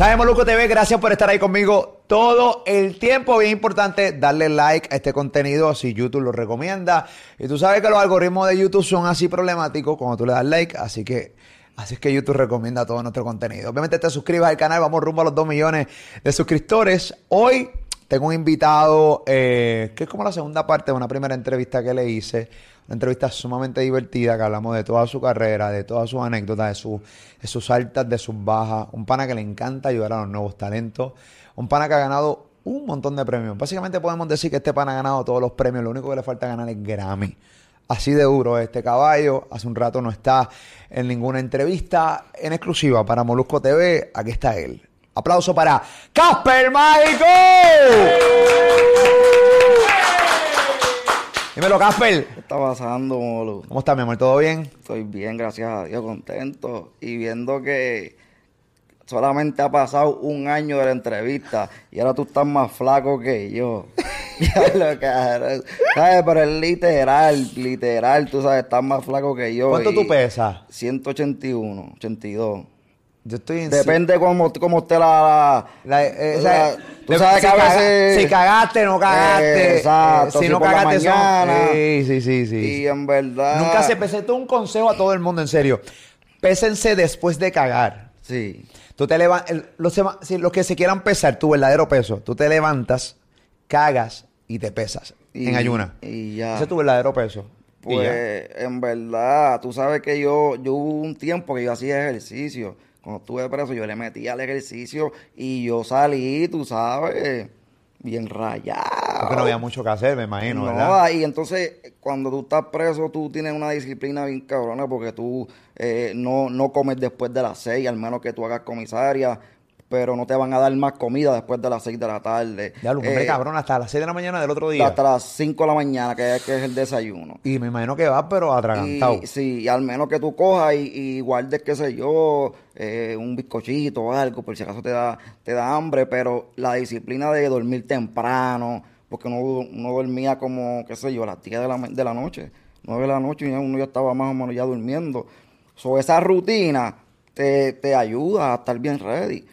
Estás en Moluco TV, gracias por estar ahí conmigo todo el tiempo. Bien importante darle like a este contenido si YouTube lo recomienda. Y tú sabes que los algoritmos de YouTube son así problemáticos cuando tú le das like, así que así es que YouTube recomienda todo nuestro contenido. Obviamente te suscribas al canal, vamos rumbo a los 2 millones de suscriptores. Hoy tengo un invitado eh, que es como la segunda parte de una primera entrevista que le hice. Una entrevista sumamente divertida que hablamos de toda su carrera, de todas sus anécdotas, de, su- sus altas, de sus bajas. Un pana que le encanta ayudar a los nuevos talentos. Un pana que ha ganado un montón de premios. Básicamente podemos decir que este pana ha ganado todos los premios. Lo único que le falta ganar es Grammy. Así de duro es este caballo. Hace un rato no está en ninguna entrevista en exclusiva para Molusco TV. Aquí está él. Aplauso para Casper Mágico. Dímelo, Casper. ¿Qué está pasando, Molo? ¿Cómo estás, mi amor? ¿Todo bien? Estoy bien, gracias a Dios, contento. Y viendo que solamente ha pasado un año de la entrevista y ahora tú estás más flaco que yo. Ya lo cabrón. ¿Sabes? Pero es literal, literal, tú sabes, estás más flaco que yo. ¿Cuánto y tú pesas? 181, 82. Yo estoy en... Depende cómo, cómo esté la... La- eh, tú sabes si que a veces- Si cagaste, no cagaste. Eh, exacto, si si no cagaste, son- mañana. Sí, sí, sí, sí. Y en verdad... Nunca se pese. Esto es un consejo a todo el mundo, en serio. Pésense después de cagar. Sí. Tú te levantas, los, que se quieran pesar tu verdadero peso, tú te levantas, cagas y te pesas Y- en ayuna. y ya. Ese es tu verdadero peso. Pues en verdad, tú sabes que yo, yo hubo un tiempo que yo hacía ejercicio. Cuando estuve preso, yo le metía al ejercicio y yo salí, tú sabes, bien rayado. Porque no había mucho que hacer, me imagino, No, ¿verdad? y entonces cuando tú estás preso, tú tienes una disciplina bien cabrona porque tú eh, no, no comes después de las seis, al menos que tú hagas comisaria, pero no te van a dar más comida después de las seis de la tarde. Ya, lo Eh, cabrón, hasta las 6 de la mañana del otro día. Hasta las cinco de la mañana, que es, que es el desayuno. Y me imagino que vas, pero atragantado. Y, sí, y al menos que tú cojas y, y guardes, qué sé yo, eh, un bizcochito o algo, por si acaso te da, te da hambre, pero la disciplina de dormir temprano, porque uno, uno dormía como, qué sé yo, a las 10 de la, de la noche, 9 de la noche, y uno ya estaba más o menos ya durmiendo. So, esa rutina te, te ayuda a estar bien ready.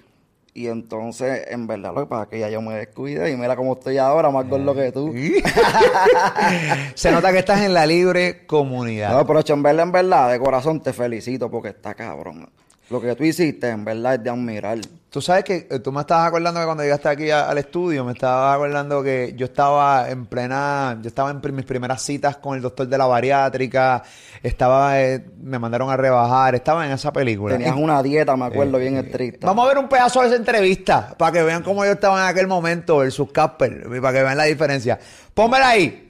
Y entonces, en verdad, lo que pasa es que ya yo me descuidé y mira cómo estoy ahora, más gordo que tú. Se nota que estás en la libre comunidad. No, pero en verdad, en verdad, de corazón te felicito porque está cabrón. Lo que tú hiciste, en verdad, es de admirar. Tú sabes que eh, tú me estabas acordando que cuando llegaste aquí a- al estudio, me estabas acordando que yo estaba en plena, yo estaba en mis primeras citas con el doctor de la bariátrica, estaba, eh, me mandaron a rebajar, estaba en esa película. Tenías Y- una dieta, me acuerdo, bien estricta. Vamos a ver un pedazo de esa entrevista para que vean cómo yo estaba en aquel momento versus Casper, para que vean la diferencia. Pónmela ahí.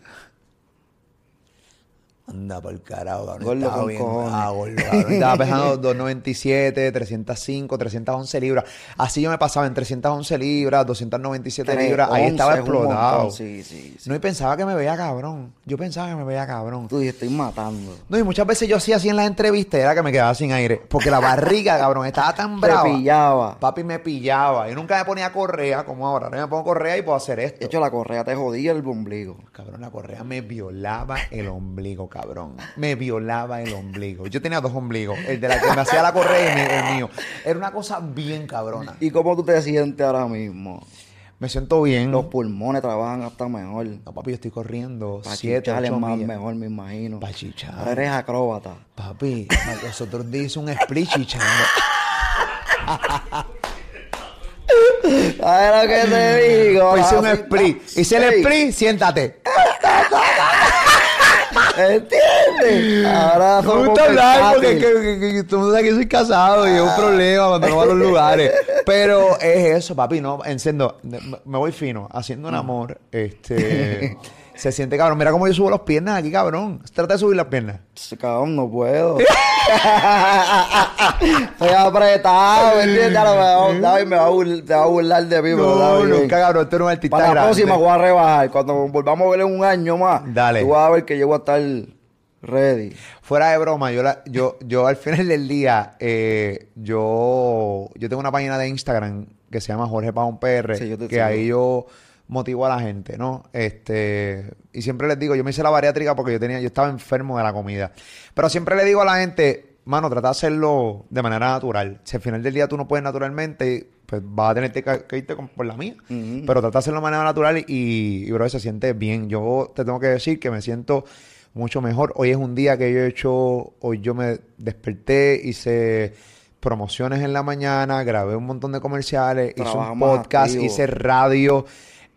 Anda por carajo, cabrón. Gordo Estaba con bien- cojones. ah, gordo, cabrón. Estaba pesando 297, 305, 311 libras. Así yo me pasaba en 311 libras, 297 libras. Ahí 311 estaba es explotado. Sí, sí, sí. No, y pensaba que me veía cabrón. Yo pensaba que me veía cabrón. Tú dices, estoy matando. No, y muchas veces yo hacía así en las entrevistas era que me quedaba sin aire. Porque la barriga, cabrón, estaba tan brava. pillaba. Papi me pillaba. Yo nunca me ponía correa como ahora. Ahora me pongo correa y puedo hacer esto. De hecho, la correa te jodía el ombligo. Cabrón, la correa me violaba el ombligo, cabrón. Me violaba el ombligo. Yo tenía dos ombligos. El de la que me hacía la correa y el mío. Era una cosa bien cabrona. ¿Y cómo tú te sientes ahora mismo? Me siento bien. Los pulmones trabajan hasta mejor. No, papi, yo estoy corriendo Para siete, es más millas. mejor, me imagino. Pa' chichar. Eres acróbata. Papi, los otros días hice un split chichando. ¿Sabes lo que te digo? Hice un split. Hice el split, siéntate. ¿Entiendes? Ahora No me gusta hablar porque que, que, que todo el mundo sabe que soy casado y es un problema cuando no a los lugares. Pero es eso, papi, no, enciendo, me voy fino, haciendo un amor, este, se siente cabrón. Mira cómo yo subo las piernas aquí, cabrón. Trata de subir las piernas. Cabrón, no puedo. Estoy apretado, ¿me entiendes? A lo mejor David me va a, burl- te va a burlar de mí, No, David, nunca, cabrón, tú eres un artista Para la grande. próxima voy a rebajar. Cuando volvamos a ver en un año más, Dale. tú vas a ver que yo voy a estar ready. Fuera de broma, yo, la- yo, yo al final del día, eh, yo, yo tengo una página de Instagram que se llama Jorge Pavón PR, Sí, yo te que sigo. ahí yo motivo a la gente, ¿no? Este, y siempre les digo, yo me hice la bariátrica porque yo tenía, yo estaba enfermo de la comida. Pero siempre le digo a la gente, mano, trata de hacerlo de manera natural. Si al final del día tú no puedes naturalmente, pues vas a tener que, irte por la mía. Pero trata de hacerlo de manera natural y, y, bro, se siente bien. Yo te tengo que decir que me siento mucho mejor. Hoy es un día que yo he hecho, hoy yo me desperté, hice promociones en la mañana, grabé un montón de comerciales, hice un podcast, hice radio,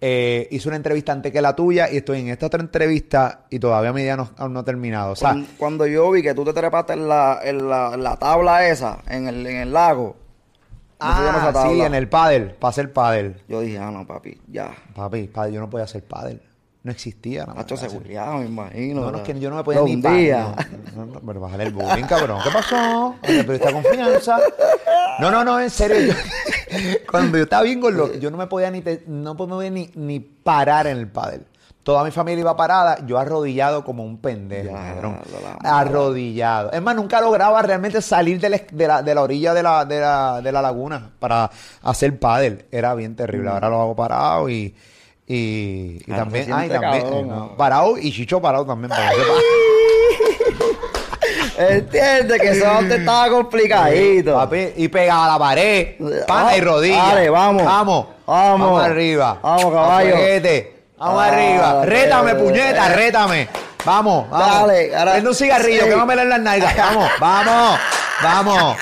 eh, hice una entrevista antes que la tuya y estoy en esta otra entrevista y todavía mi día no, aún no ha terminado. O sea, cuando, yo vi que tú te trepaste en la, en la, tabla esa, en el, en el lago. Ah, sí, en el pádel, para hacer pádel. Yo dije, ah, no, papi, ya. Papi, pádel, yo no podía hacer pádel. No existía. No, Hacho seguridad, me imagino. No, no, es que yo no me podía ni día. No, no, pero bájale el bullying, cabrón. ¿Qué pasó? Pero esta confianza. No, no, no, en serio. cuando yo estaba bien gordo, yo no me podía ni, no podía ni, ni parar en el pádel. Toda mi familia iba parada, yo arrodillado como un pendejo. Arrodillado. Es más, nunca lograba realmente salir de la, de la, orilla de la, de, la, de la laguna para hacer pádel. Era bien terrible. Mm. Ahora lo hago parado y y, y también, ay, también, eh, parado y Chicho parado también. Para Entiende que eso antes estaba complicadito. Papi, y pegaba la pared, pana y rodilla. Dale, vamos. Vamos. Vamos. Vamos arriba. Vamos, caballo. Vamos arriba. Rétame, puñeta, rétame. Vamos, vamos. Dale, ahora. Prende un cigarrillo, que vamos a meter las nalgas. Vamos, vamos. Vamos.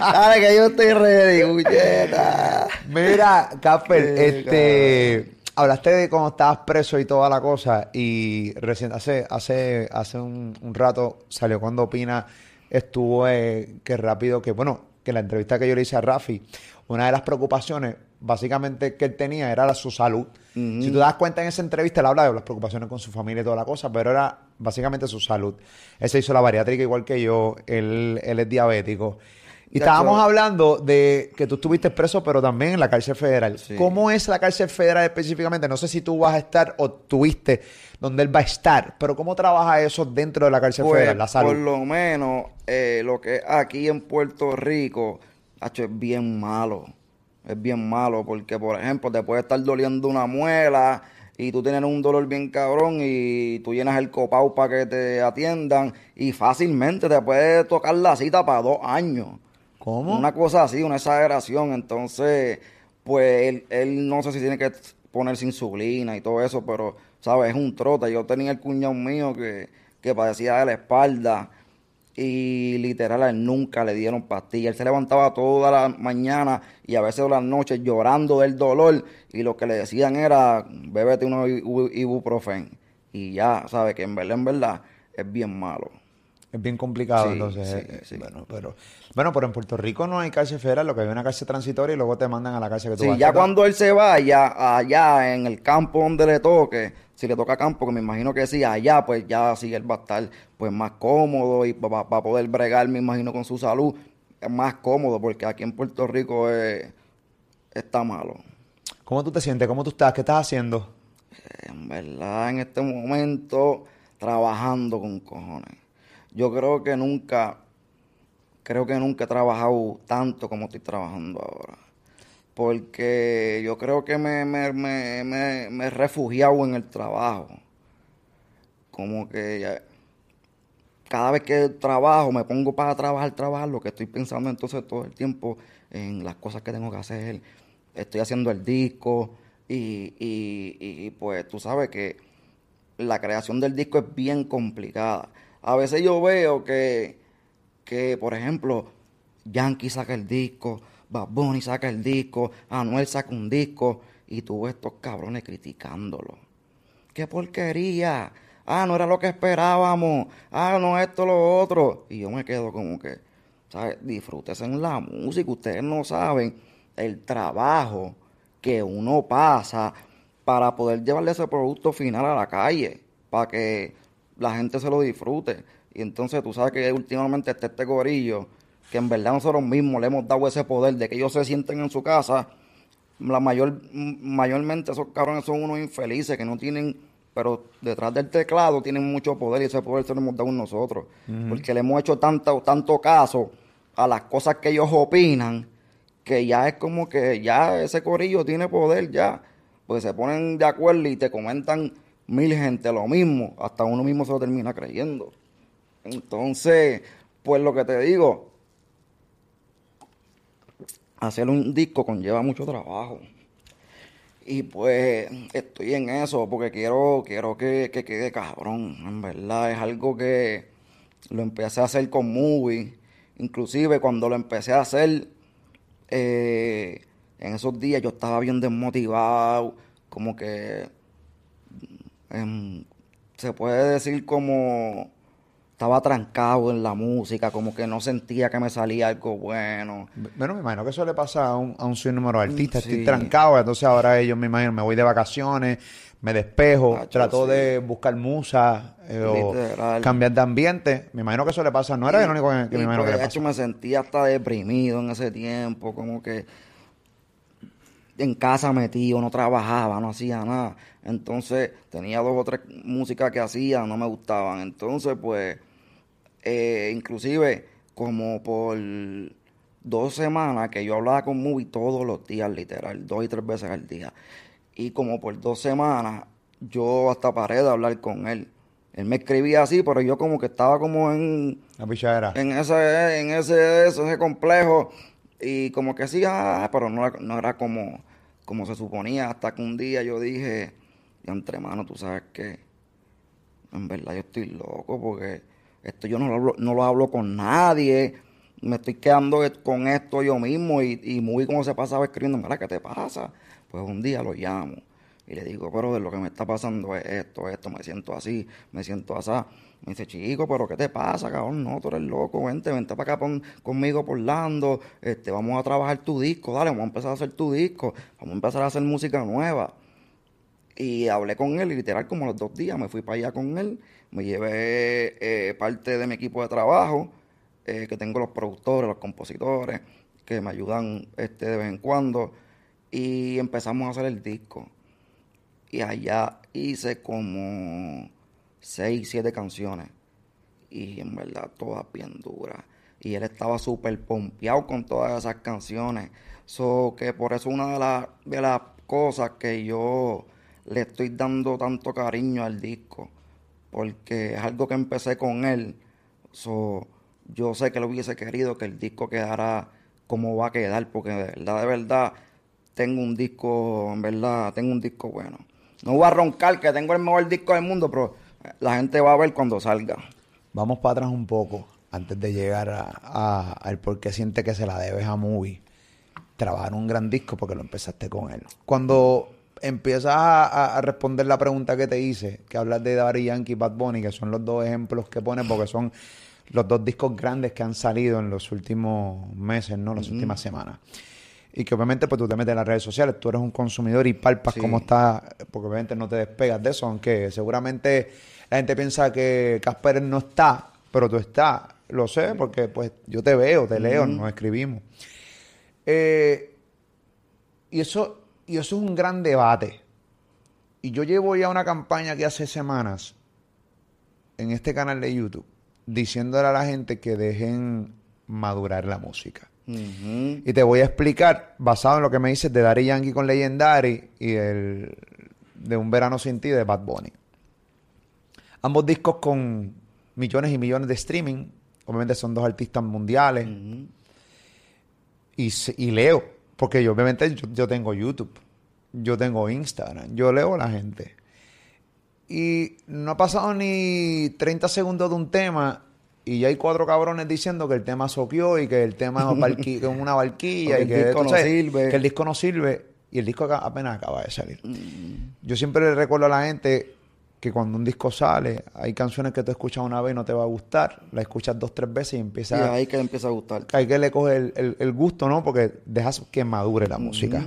Dale, que yo estoy ready, puñeta. Mira, Casper, este. Hablaste de cómo estabas preso y toda la cosa. Y recién, hace, hace, hace un, rato salió cuando Pina estuvo eh, que rápido, que bueno, que la entrevista que yo le hice a Rafi, una de las preocupaciones básicamente que él tenía era la, su salud. Si tú das cuenta en esa entrevista, él habla de las preocupaciones con su familia y toda la cosa, pero era básicamente su salud. Él se hizo la bariátrica igual que yo, él, él es diabético. Y estábamos hablando de que tú estuviste preso, pero también en la cárcel federal. ¿Cómo es la cárcel federal específicamente? No sé si tú vas a estar o tuviste donde él va a estar, pero ¿cómo trabaja eso dentro de la cárcel pues, federal, la salud? Por lo menos eh, lo que aquí en Puerto Rico, hecho, es bien malo es bien malo porque, por ejemplo, te puede estar doliendo una muela y tú tienes un dolor bien cabrón y tú llenas el copau para que te atiendan y fácilmente te puede tocar la cita para dos años. Una cosa así, una exageración. Entonces, pues él, él no sé si tiene que ponerse insulina y todo eso, pero, ¿sabes? Es un trote. Yo tenía el cuñado mío que, que padecía de la espalda y literal nunca le dieron pastillas. Él se levantaba toda la mañana y a veces las noches llorando del dolor y lo que le decían era bébete uno ibuprofen y ya, sabe que en verdad, en verdad es bien malo. Es bien complicado, entonces. Eh, sí, Bueno, pero, bueno, pero en Puerto Rico no hay cárcel federal, lo que hay una cárcel transitoria y luego te mandan a la cárcel que tú sí, ya cuando él se vaya allá en el campo donde le toque, si le toca campo, que me imagino que sí, allá pues ya sí él va a estar pues más cómodo y va, a poder bregar, me imagino, con su salud, es más cómodo, porque aquí en Puerto Rico está malo. ¿Cómo tú te sientes? ¿Cómo tú estás? ¿Qué estás haciendo? En verdad, en este momento, trabajando con cojones yo creo que nunca, creo que nunca he trabajado tanto como estoy trabajando ahora. Porque yo creo que me, me, me, me, he refugiado en el trabajo. Como que cada vez que trabajo, me pongo para trabajar, trabajar, lo que estoy pensando entonces todo el tiempo en las cosas que tengo que hacer. Estoy haciendo el disco y, y, y pues tú sabes que la creación del disco es bien complicada. A veces yo veo que, que por ejemplo, Yankee saca el disco, Bad Bunny saca el disco, Anuel saca un disco, y tú ves estos cabrones criticándolo. ¡Qué porquería! Ah, no era lo que esperábamos. Ah, no esto, lo otro. Y yo me quedo como que, ¿sabes? Disfrútense en la música. Ustedes no saben el trabajo que uno pasa para poder llevarle ese producto final a la calle. Para que la gente se lo disfrute. Y entonces tú sabes que últimamente está este gorillo, que en verdad nosotros mismos le hemos dado ese poder de que ellos se sienten en su casa. La mayor, mayormente esos cabrones son unos infelices que no tienen, pero detrás del teclado tienen mucho poder y ese poder se lo hemos dado nosotros. Porque le hemos hecho tanto, tanto caso a las cosas que ellos opinan que ya es como que ya ese corillo tiene poder ya. Pues se ponen de acuerdo y te comentan mil gente lo mismo, hasta uno mismo se lo termina creyendo. Entonces, pues lo que te digo, hacer un disco conlleva mucho trabajo. Y pues estoy en eso porque quiero, quiero que, que quede cabrón. En verdad, es algo que lo empecé a hacer con Movie. Inclusive cuando lo empecé a hacer, eh, en esos días yo estaba bien desmotivado, como que em, se puede decir como estaba trancado en la música, como que no sentía que me salía algo bueno. Bueno, me imagino que eso le pasa a un, a un sinnúmero de artistas. Estoy trancado, entonces ahora ellos me imagino, me voy de vacaciones, me despejo, trato de buscar musa eh, o cambiar de ambiente. Me imagino que eso le pasa, no era el único que, me imagino que le pasa. me sentía hasta deprimido en ese tiempo, como que en casa metido, no trabajaba, no hacía nada. Entonces tenía dos o tres músicas que hacía, no me gustaban. Entonces, pues, eh, inclusive como por dos semanas que yo hablaba con Movie todos los días, literal, dos y tres veces al día. Y como por dos semanas yo hasta paré de hablar con él. Él me escribía así, pero yo como que estaba como en... La En ese, en ese, ese complejo y como que sí, ah, pero no, no era como, como se suponía. Hasta que un día yo dije, y entre manos, tú sabes que en verdad yo estoy loco porque esto yo no lo hablo, no lo hablo con nadie. Me estoy quedando con esto yo mismo y, y muy como se pasaba escribiendo, mira, ¿qué te pasa? Pues un día lo llamo y le digo, pero de lo que me está pasando es esto, esto, me siento así, me siento así. Me dice, chico, pero ¿qué te pasa, cabrón? No, tú eres loco, vente, vente para acá conmigo por Lando, este, vamos a trabajar tu disco, dale, vamos a empezar a hacer tu disco, vamos a empezar a hacer música nueva. Y hablé con él literal como los dos días me fui para allá con él, me llevé eh, parte de mi equipo de trabajo, eh, que tengo los productores, los compositores, que me ayudan este, de vez en cuando, y empezamos a hacer el disco. Y allá hice como seis, siete canciones. Y en verdad todas bien duras. Y él estaba súper pompeado con todas esas canciones. So que por eso una de, las de las cosas que yo le estoy dando tanto cariño al disco. Porque es algo que empecé con él. So, yo sé que lo hubiese querido que el disco quedara como va a quedar. Porque de verdad, de verdad, tengo un disco, en verdad, tengo un disco bueno. No voy a roncar que tengo el mejor disco del mundo, pero la gente va a ver cuando salga. Vamos para atrás un poco antes de llegar a, al por qué siente que se la debes a Movie. Trabajar un gran disco porque lo empezaste con él. Cuando empiezas a, responder la pregunta que te hice, que hablas de Daddy Yankee y Bad Bunny, que son los dos ejemplos que pones porque son los dos discos grandes que han salido en los últimos meses, ¿no? Las últimas semanas. Y que obviamente pues tú te metes en las redes sociales, tú eres un consumidor y palpas cómo está, porque obviamente no te despegas de eso, aunque seguramente la gente piensa que Casper no está, pero tú estás. Lo sé, porque pues yo te veo, te leo, nos escribimos. Eh, y, eso, y eso es un gran debate. Y yo llevo ya una campaña que hace semanas en este canal de YouTube diciéndole a la gente que dejen madurar la música. Y te voy a explicar, basado en lo que me dices de Daddy Yankee con Legendary y el de Un Verano Sin Ti de Bad Bunny. Ambos discos con millones y millones de streaming. Obviamente son dos artistas mundiales. y, leo, porque yo obviamente yo, tengo YouTube, yo tengo Instagram, yo leo a la gente. Y no ha pasado ni 30 segundos de un tema y ya hay cuatro cabrones diciendo que el tema soqueó y que el tema es, una barquilla y que, el disco no sirve. que el disco no sirve y el disco apenas acaba de salir. Yo siempre le recuerdo a la gente que cuando un disco sale, hay canciones que tú escuchas una vez y no te va a gustar, la escuchas dos, tres veces y empieza... Y ahí que empieza a gustar. Hay que le coge el, gusto, ¿no? Porque dejas que madure la música.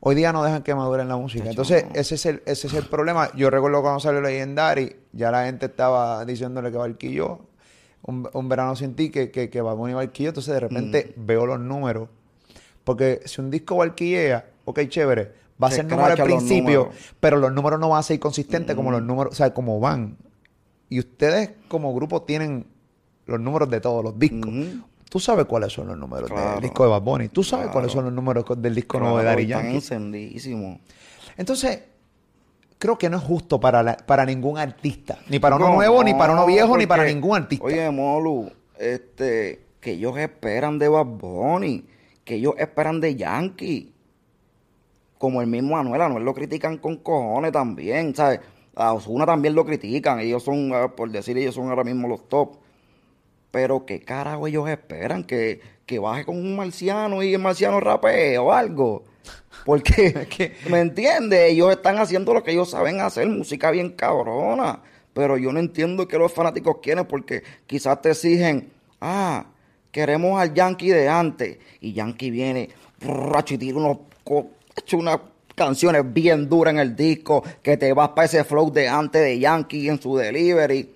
Hoy día no dejan que madure la música. Entonces, ese es, el, ese es el problema. Yo recuerdo cuando salió Legendary, ya la gente estaba diciéndole que barquillo, un, un verano sin ti, que, que, que va a barquillo. Entonces, de repente, veo los números. Porque si un disco barquillea, ok, chévere, va a ser número al principio, pero los números no van a ser consistentes como los números, o sea, como van. Y ustedes como grupo tienen los números de todos los discos. Tú sabes cuáles son los números Claro. del disco de Bad Bunny. Tú sabes Claro. cuáles son los números del disco nuevo de Daddy Yankee. encendidísimos. Entonces, creo que no es justo para, la- para ningún artista. Ni para uno No, nuevo, ni para uno viejo, ni para ningún artista. Oye, Molu, este, que ellos esperan de Bad Bunny, que ellos esperan de Yankee. Como el mismo Anuel, Anuel lo critican con cojones también, ¿sabes? A Osuna también lo critican, ellos son, ah, por decir, ellos son ahora mismo los top. Pero qué carajo ellos esperan, que, que baje con un marciano y el marciano rapee o algo. Porque, que- ¿me entiendes? Ellos están haciendo lo que ellos saben hacer, música bien cabrona. Pero yo no entiendo qué los fanáticos quieren porque quizás te exigen, ah, queremos al Yankee de antes. Y Yankee viene, borracho, y tira unos, co- hecho unas canciones bien duras en el disco, que te vas para ese flow de antes de Yankee en su delivery.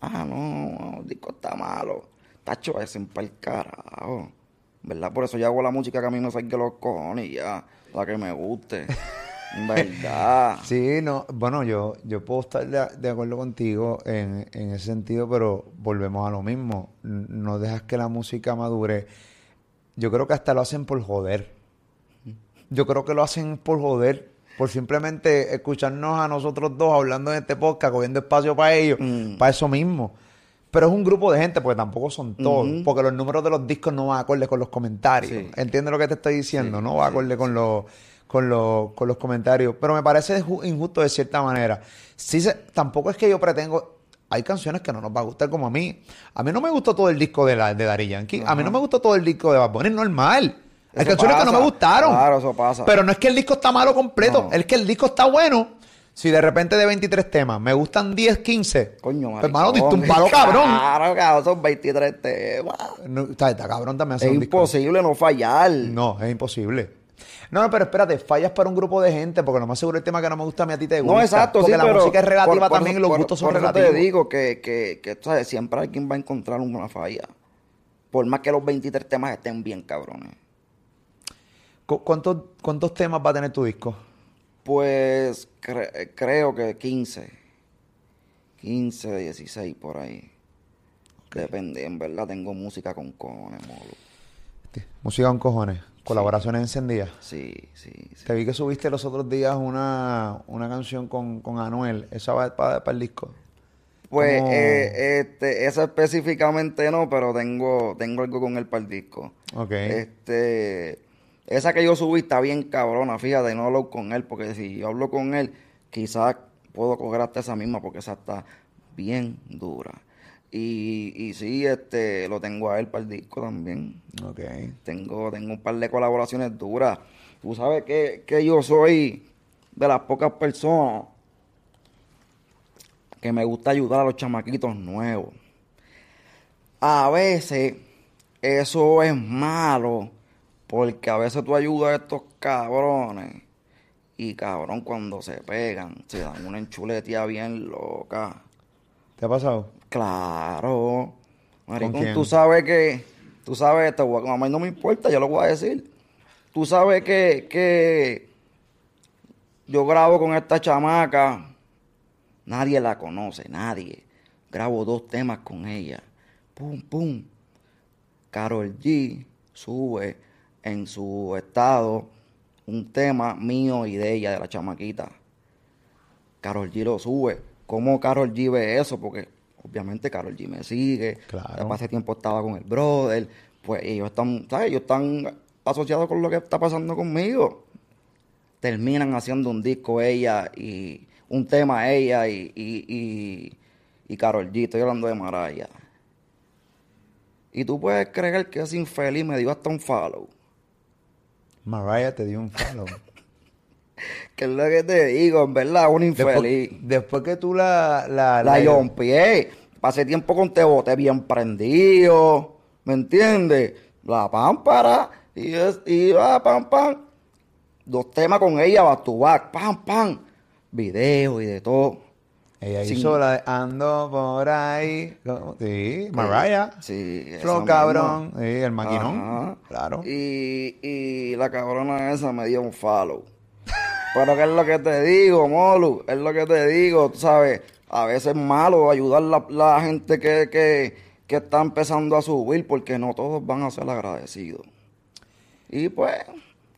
Ah, no, el disco está malo. Tacho, ese para el carajo. ¿Verdad? Por eso yo hago la música que a mí me salga los cojones y ya, la que me guste. ¿Verdad? Sí, no, bueno, yo, yo puedo estar de, de acuerdo contigo en, en ese sentido, pero volvemos a lo mismo. No dejas que la música madure. Yo creo que hasta lo hacen por joder. Yo creo que lo hacen por joder, por simplemente escucharnos a nosotros dos hablando en este podcast, cogiendo espacio para ellos, Mm. para eso mismo. Pero es un grupo de gente, porque tampoco son todos, porque los números de los discos no van acorde con los comentarios. Sí. ¿Entiendes lo que te estoy diciendo? Sí, no va sí, acorde con los con los con los comentarios, pero me parece ju- injusto de cierta manera. Sí se- tampoco es que yo pretendo hay canciones que no nos va a gustar como a mí. A mí no me gustó todo el disco de la de Daddy Yankee. A mí no me gustó todo el disco de Bad Bunny, normal. Hay Eso canciones que no me gustaron. Claro, eso pasa. Pero no es que el disco está malo completo, No. es que el disco está bueno. Si de repente de 23 temas me gustan 10, 15, Coño, pues, hermano, diste un palo cabrón. Claro, cabrón, son 23 temas. No, está, está cabrón también Es un disco. imposible no fallar. No, es imposible. No, no, pero espérate, fallas para un grupo de gente, porque lo más seguro el tema que no me gusta a mí a ti te gusta. No, exacto, porque sí, la pero música es relativa por- por también eso- y los gustos son por eso relativos. te digo que, que, que ¿sabes? siempre alguien va a encontrar una falla. Por más que los 23 temas estén bien cabrones. ¿Cu- ¿Cuántos, ¿Cuántos temas va a tener tu disco? Pues cre- creo que 15. 15, 16 por ahí. Depende, en verdad tengo música con cojones, molo. Música con cojones, colaboraciones encendidas. Sí, sí, sí. Te vi que subiste los otros días una, una canción con, con Anuel. ¿Esa va para, el disco? Pues ¿Cómo? eh, este, esa específicamente no, pero tengo, tengo algo con él para el disco. Ok. Este, esa que yo subí está bien cabrona, fíjate, no hablo con él, porque si yo hablo con él, quizás puedo coger hasta esa misma, porque esa está bien dura. Y, y sí, este, lo tengo a él para el disco también. Ok. Tengo, tengo un par de colaboraciones duras. Tú sabes que, que yo soy de las pocas personas que me gusta ayudar a los chamaquitos nuevos. A veces eso es malo porque a veces tú ayudas a estos cabrones y cabrón cuando se pegan se dan una enchuletía bien loca. ¿Te ha pasado? Claro. Maricón, quién? tú sabes que, tú sabes esto, a mí no me importa, yo lo voy a decir. Tú sabes que, que yo grabo con esta chamaca, nadie la conoce, nadie. Grabo dos temas con ella. Pum, pum. Carol G sube en su estado un tema mío y de ella, de la chamaquita. Carol G lo sube. ¿Cómo Carol G ve eso? Porque obviamente Carol G me sigue. Claro. Hace tiempo estaba con el brother. Pues ellos están, ¿sabes? Ellos están asociados con lo que está pasando conmigo. Terminan haciendo un disco ella y un tema ella y, y, y, y Karol G. Estoy hablando de Maraya. Y tú puedes creer que ese infeliz me dio hasta un follow. Mariah te dio un follow. Que es lo que te digo, en verdad, un infeliz. después, después que tú la... La, La yompié. Pasé tiempo con te boté bien prendido. ¿Me entiendes? La pámpara. Y, es, y va, pam, pam. Dos temas con ella, back to back. Pam, pam. Video y de todo. Ella Sin- hizo la de Ando por ahí. Sí, Mariah. Sí, Flow misma. cabrón. Sí, el maquinón. Ajá. Claro. Y, y la cabrona esa me dio un follow. Pero que es lo que te digo, Molu, es lo que te digo, tú sabes, a veces es malo ayudar a la, la gente que, que, que está empezando a subir porque no todos van a ser agradecidos. Y pues,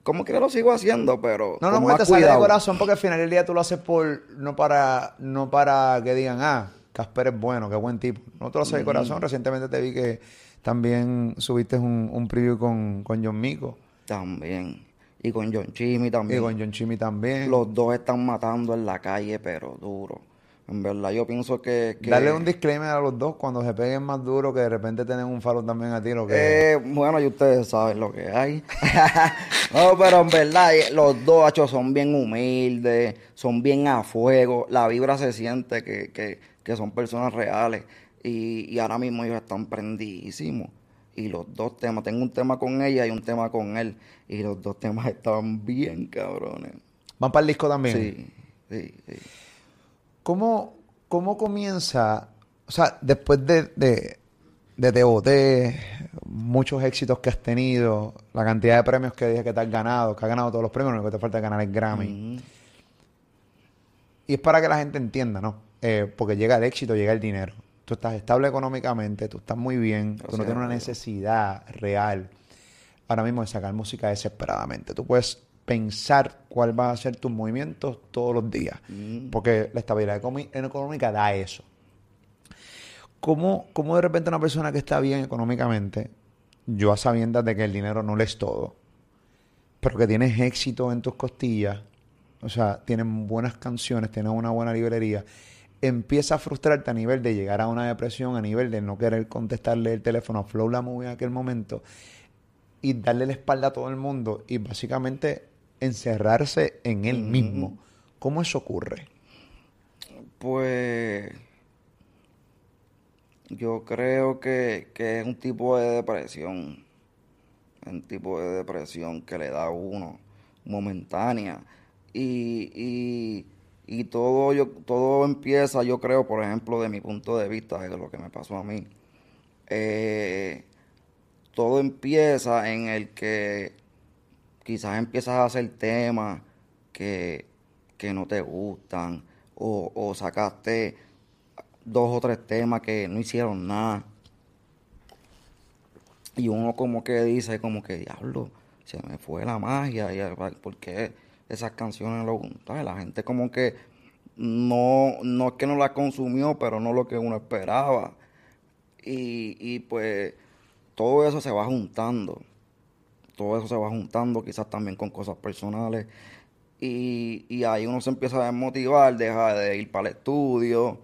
como que lo sigo haciendo, pero. No, no, porque te sale de corazón porque al final del día tú lo haces por, no para, no para que digan, ah, Casper es bueno, qué buen tipo. No te lo haces de corazón. Recientemente te vi que también subiste un, un preview con, con John Mico También. Y con John Chimmy y también. con John Chimmy también. Los dos están matando en la calle, pero duro. En verdad, yo pienso que. que- Darle un disclaimer a los dos cuando se peguen más duro que de repente tienen un faro también a tiro. Que... Eh, bueno, y ustedes saben lo que hay. no, pero en verdad, eh, los dos hachos son bien humildes, son bien a fuego. La vibra se siente que, que, que son personas reales. Y, y ahora mismo ellos están prendidísimos. Y los dos temas, tengo un tema con ella y un tema con él. Y los dos temas están bien cabrones. Van para el disco también. Sí, sí, sí. ¿Cómo, ¿Cómo comienza? O sea, después de, de, de TBT, muchos éxitos que has tenido, la cantidad de premios que dije que te has ganado, que has ganado todos los premios, lo único que te falta es ganar el Grammy. Y es para que la gente entienda, ¿no? Eh, porque llega el éxito, llega el dinero. Tú estás estable económicamente, tú estás muy bien, tú no tienes una necesidad real ahora mismo de sacar música desesperadamente. Tú puedes pensar cuál va a ser tus movimientos todos los días, Mm. porque la estabilidad económica da eso. ¿Cómo, ¿Cómo de repente una persona que está bien económicamente, yo a sabiendas de que el dinero no le es todo, pero que tienes éxito en tus costillas, o sea, tienes buenas canciones, tienes una buena librería, empieza a frustrarte a nivel de llegar a una depresión, a nivel de no querer contestarle el teléfono a Flow La Movie en aquel momento y darle la espalda a todo el mundo y básicamente encerrarse en él mismo. ¿Cómo eso ocurre? Pues yo creo que, que es un tipo de depresión, un tipo de depresión que le da a uno momentánea y, y, y todo yo todo empieza yo creo por ejemplo de mi punto de vista de lo que me pasó a mí eh, todo empieza en el que quizás empiezas a hacer temas que, que no te gustan o, o sacaste dos o tres temas que no hicieron nada. Y uno como que dice como que diablo se me fue la magia y porque esas canciones lo la gente como que no no es que no la consumió pero no lo que uno esperaba. Y, y pues todo eso se va juntando todo eso se va juntando quizás también con cosas personales y, y ahí uno se empieza a desmotivar, deja de ir para el estudio,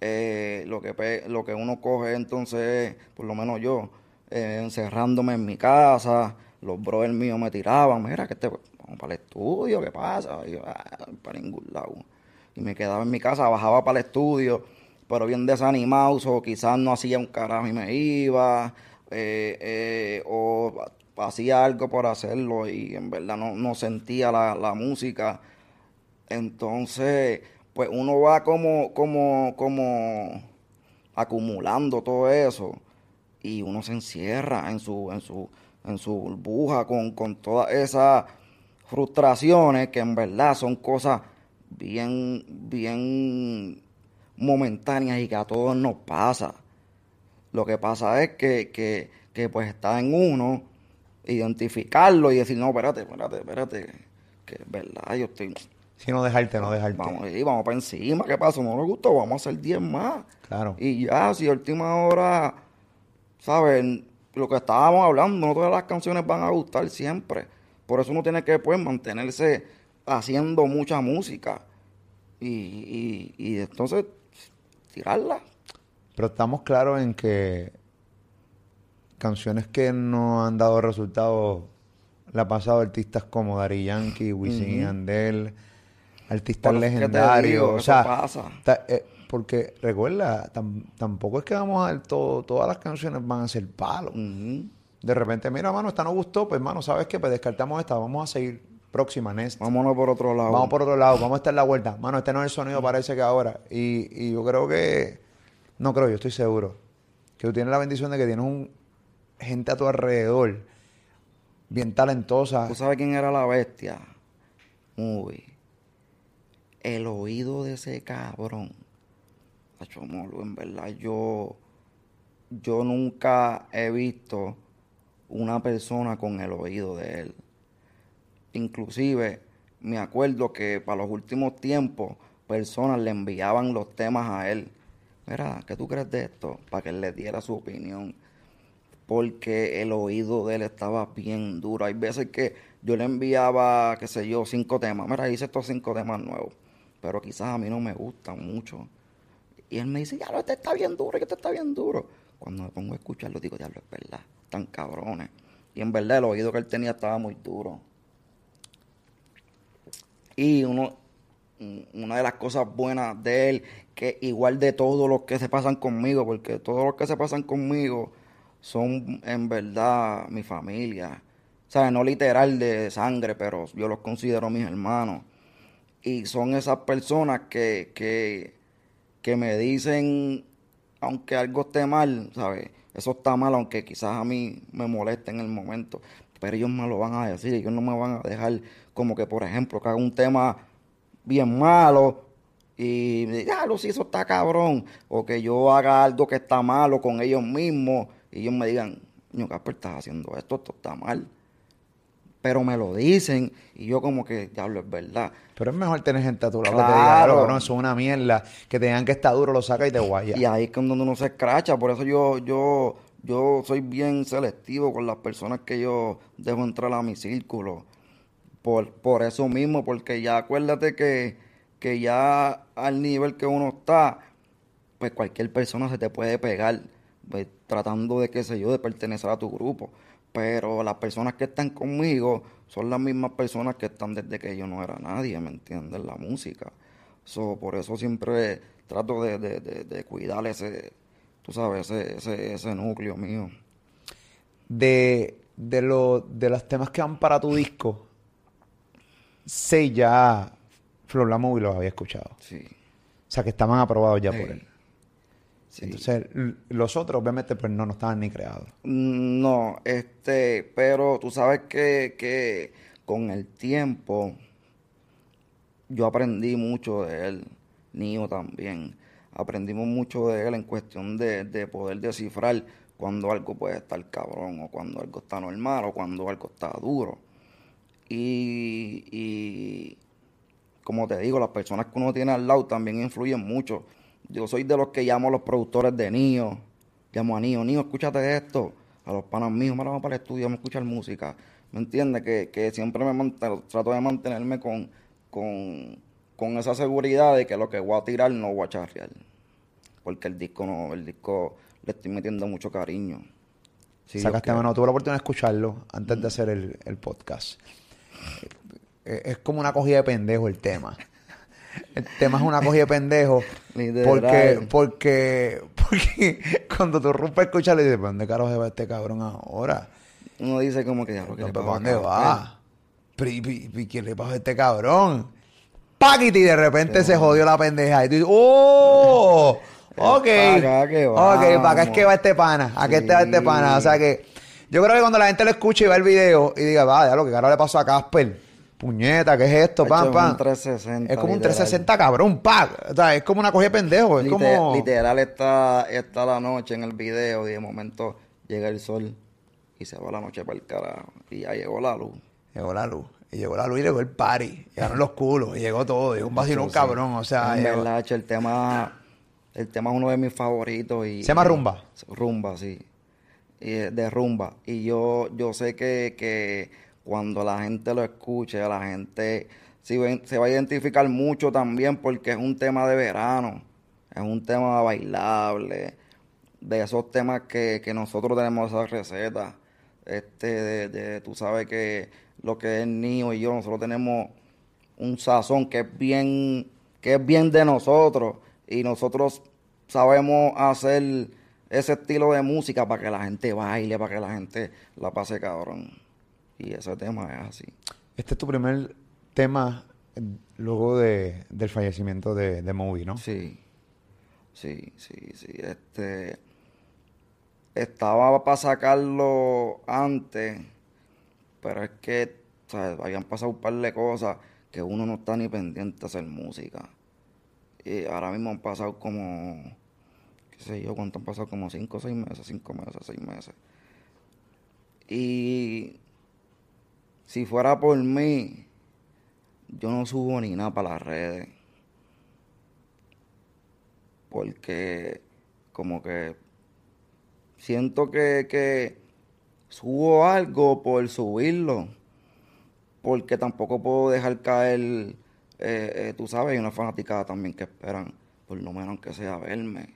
eh, lo, que, lo que uno coge entonces, por lo menos yo, eh, encerrándome en mi casa, los brothers míos me tiraban, mira que te vamos para el estudio, ¿qué pasa? Yo, "Ah, para ningún lado. Y me quedaba en mi casa, bajaba para el estudio, pero bien desanimado, o quizás no hacía un carajo y me iba, eh, o hacía algo por hacerlo y en verdad no, no sentía la, la música. Entonces, pues uno va como, como, como acumulando todo eso y uno se encierra en su, en su, en su burbuja con, con todas esas frustraciones que en verdad son cosas bien, bien momentáneas y que a todos nos pasa. Lo que pasa es que, que, que pues está en uno identificarlo y decir, no, espérate, espérate, espérate, que es verdad, yo estoy... Si no dejarte, no dejarte. Vamos, y vamos para encima, ¿qué pasa? No nos gustó, vamos a hacer 10 más. Claro. Y ya, si a última hora, ¿saben? Lo que estábamos hablando, no todas las canciones van a gustar siempre. Por eso uno tiene que, pues, mantenerse haciendo mucha música. Y, y, y entonces, tirarla. Pero estamos claros en que canciones que no han dado resultados le ha pasado artistas como Dari Yankee, Wisin y Yandel, artistas legendarios. digo, o sea, pasa. ta- eh, porque recuerda, tam- tampoco es que vamos a ver todo, todas las canciones van a ser palos. Ujú. De repente, mira, mano, esta no gustó, pues, mano, ¿sabes qué? Pues descartamos esta, vamos a seguir próxima, next. Vámonos por otro lado. Vamos por otro lado, vamos a estar en la vuelta. Mano, este no es el sonido, parece que ahora. Y, y yo creo que, no creo, yo estoy seguro, que tú tienes la bendición de que tienes un gente a tu alrededor bien talentosa. ¿Tú sabes quién era la bestia? Uy. El oído de ese cabrón. Acho, molo, en verdad, yo. yo nunca he visto una persona con el oído de él. Inclusive, me acuerdo que para los últimos tiempos, personas le enviaban los temas a él. Mira, ¿qué tú crees de esto? Para que él le diera su opinión. Porque el oído de él estaba bien duro. Hay veces que yo le enviaba, qué sé yo, cinco temas. Mira, hice estos cinco temas nuevos. Pero quizás a mí no me gustan mucho. Y él me dice, ya, este está bien duro, este está bien duro. Cuando me pongo a escucharlo, digo, diablo, es verdad, tan cabrones. Y en verdad el oído que él tenía estaba muy duro. Y uno, una de las cosas buenas de él, que igual de todos los que se pasan conmigo, porque todos los que se pasan conmigo son en verdad mi familia. O sea, no literal de sangre, pero yo los considero mis hermanos. Y son esas personas que, que, que me dicen, aunque algo esté mal, ¿sabes? Eso está mal, aunque quizás a mí me moleste en el momento. Pero ellos me lo van a decir, ellos no me van a dejar como que, por ejemplo, que haga un tema bien malo y ya lo si eso está cabrón. O que yo haga algo que está malo con ellos mismos y ellos me digan, ño, Casper, estás haciendo esto, esto está mal pero me lo dicen y yo como que, diablo, es verdad. Pero es mejor tener gente a tu lado que te diga, claro, no, eso es una mierda, que te digan que está duro, lo saca y te guaya. Y ahí es cuando uno se escracha, por eso yo, yo, yo soy bien selectivo con las personas que yo dejo entrar a mi círculo. Por, por eso mismo, porque ya acuérdate que, que ya al nivel que uno está, pues cualquier persona se te puede pegar, pues, tratando de, qué sé yo, de pertenecer a tu grupo pero las personas que están conmigo son las mismas personas que están desde que yo no era nadie, ¿me entiendes? La música. So, por eso siempre trato de, de, cuidar ese, tú sabes, ese, ese, núcleo mío. De, de, lo, de los temas que van para tu disco, sé ya Flor La y los había escuchado. Sí. O sea, que estaban aprobados ya por él. Entonces, los otros obviamente pues no, no estaban ni creados. No, este, pero tú sabes que, que con el tiempo yo aprendí mucho de él, Nio también. Aprendimos mucho de él en cuestión de, de poder descifrar cuando algo puede estar cabrón, o cuando algo está normal, o cuando algo está duro. Y, y como te digo, las personas que uno tiene al lado también influyen mucho yo soy de los que llamo a los productores de Nio. Llamo a Nio, Nio, escúchate esto. A los panas míos, me vamos para el estudio, vamos a escuchar música. ¿Me entiendes? Que, siempre me trato de mantenerme con, con, esa seguridad de que lo que voy a tirar no voy a charrear. Porque el disco no, el disco le estoy metiendo mucho cariño. Sacaste mano, tuve la oportunidad de escucharlo antes de hacer el, el podcast. Es como una cogida de pendejo el tema. El tema es una cogida de pendejo. porque, porque, porque cuando tú rompes escucharle, dices, ¿dónde carajo se va este cabrón ahora? Uno dice como que ya ¿Para dónde va? ¿Y quién le pasó a este cabrón? Paquiti y de repente se jodió la pendeja. Y tú dices, ¡oh! Ok. Para acá ok, para acá es que va este pana. ¿A qué este va este pana? O sea que yo creo que cuando la gente lo escuche y ve el video y diga, vaya, lo que carajo le pasó a Casper puñeta, ¿qué es esto? Pam, pam. Es como un 360 cabrón, pa. O sea, es como una cogida de pendejo. Es como... Literal está, está la noche en el video y de momento llega el sol y se va la noche para el carajo. Y ya llegó la luz. Llegó la luz. Y llegó la luz y llegó el party. Llegaron los culos. Y llegó todo. Llegó un vacilón cabrón. O sea, en verdad, el tema, el tema es uno de mis favoritos. Y, ¿Se llama Rumba? Rumba, sí. Y, de Rumba. Y yo, yo sé que, que cuando la gente lo escuche, la gente se va a identificar mucho también porque es un tema de verano, es un tema bailable, de esos temas que, nosotros tenemos esa receta. Este, de, tú sabes que lo que es Nio y yo, nosotros tenemos un sazón que es bien, que es bien de nosotros y nosotros sabemos hacer ese estilo de música para que la gente baile, para que la gente la pase cabrón. Y ese tema es así. Este es tu primer tema luego de, del fallecimiento de, de Moby, ¿no? Sí. Sí, sí, sí. Este. Estaba para sacarlo antes, pero es que habían pasado un par de cosas que uno no está ni pendiente de hacer música. Y ahora mismo han pasado como, qué qué sé yo, cuánto han pasado, como cinco, seis meses, cinco meses, seis meses. Y si fuera por mí, yo no subo ni nada para las redes. Porque como que siento que, que subo algo por subirlo. Porque tampoco puedo dejar caer, eh, eh, tú sabes, hay una fanaticada también que esperan, por lo menos que sea verme.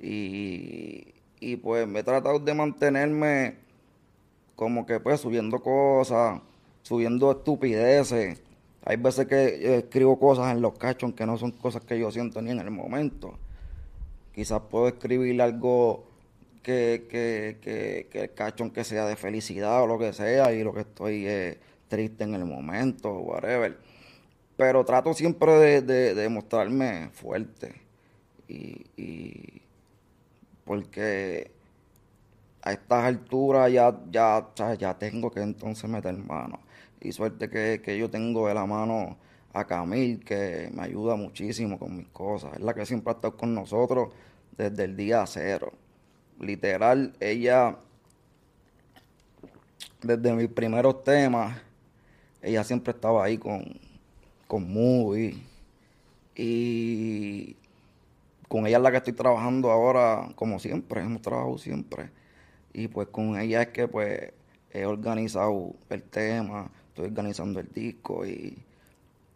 Y, y pues me he tratado de mantenerme como que pues subiendo cosas, subiendo estupideces. Hay veces que escribo cosas en los cachos que no son cosas que yo siento ni en el momento. Quizás puedo escribir algo que, que, que, el cachón que sea de felicidad o lo que sea y lo que estoy eh, triste en el momento, whatever. Pero trato siempre de, de, mostrarme fuerte. Y porque a estas alturas ya, ya, ya tengo que entonces meter mano. Y suerte que, yo tengo de la mano a Camil, que me ayuda muchísimo con mis cosas. Es la que siempre ha estado con nosotros desde el día cero. Literal, ella, desde mis primeros temas, ella siempre estaba ahí con, con. Y con ella es la que estoy trabajando ahora, como siempre, hemos trabajado siempre. Y pues con ella es que pues he organizado el tema, estoy organizando el disco y,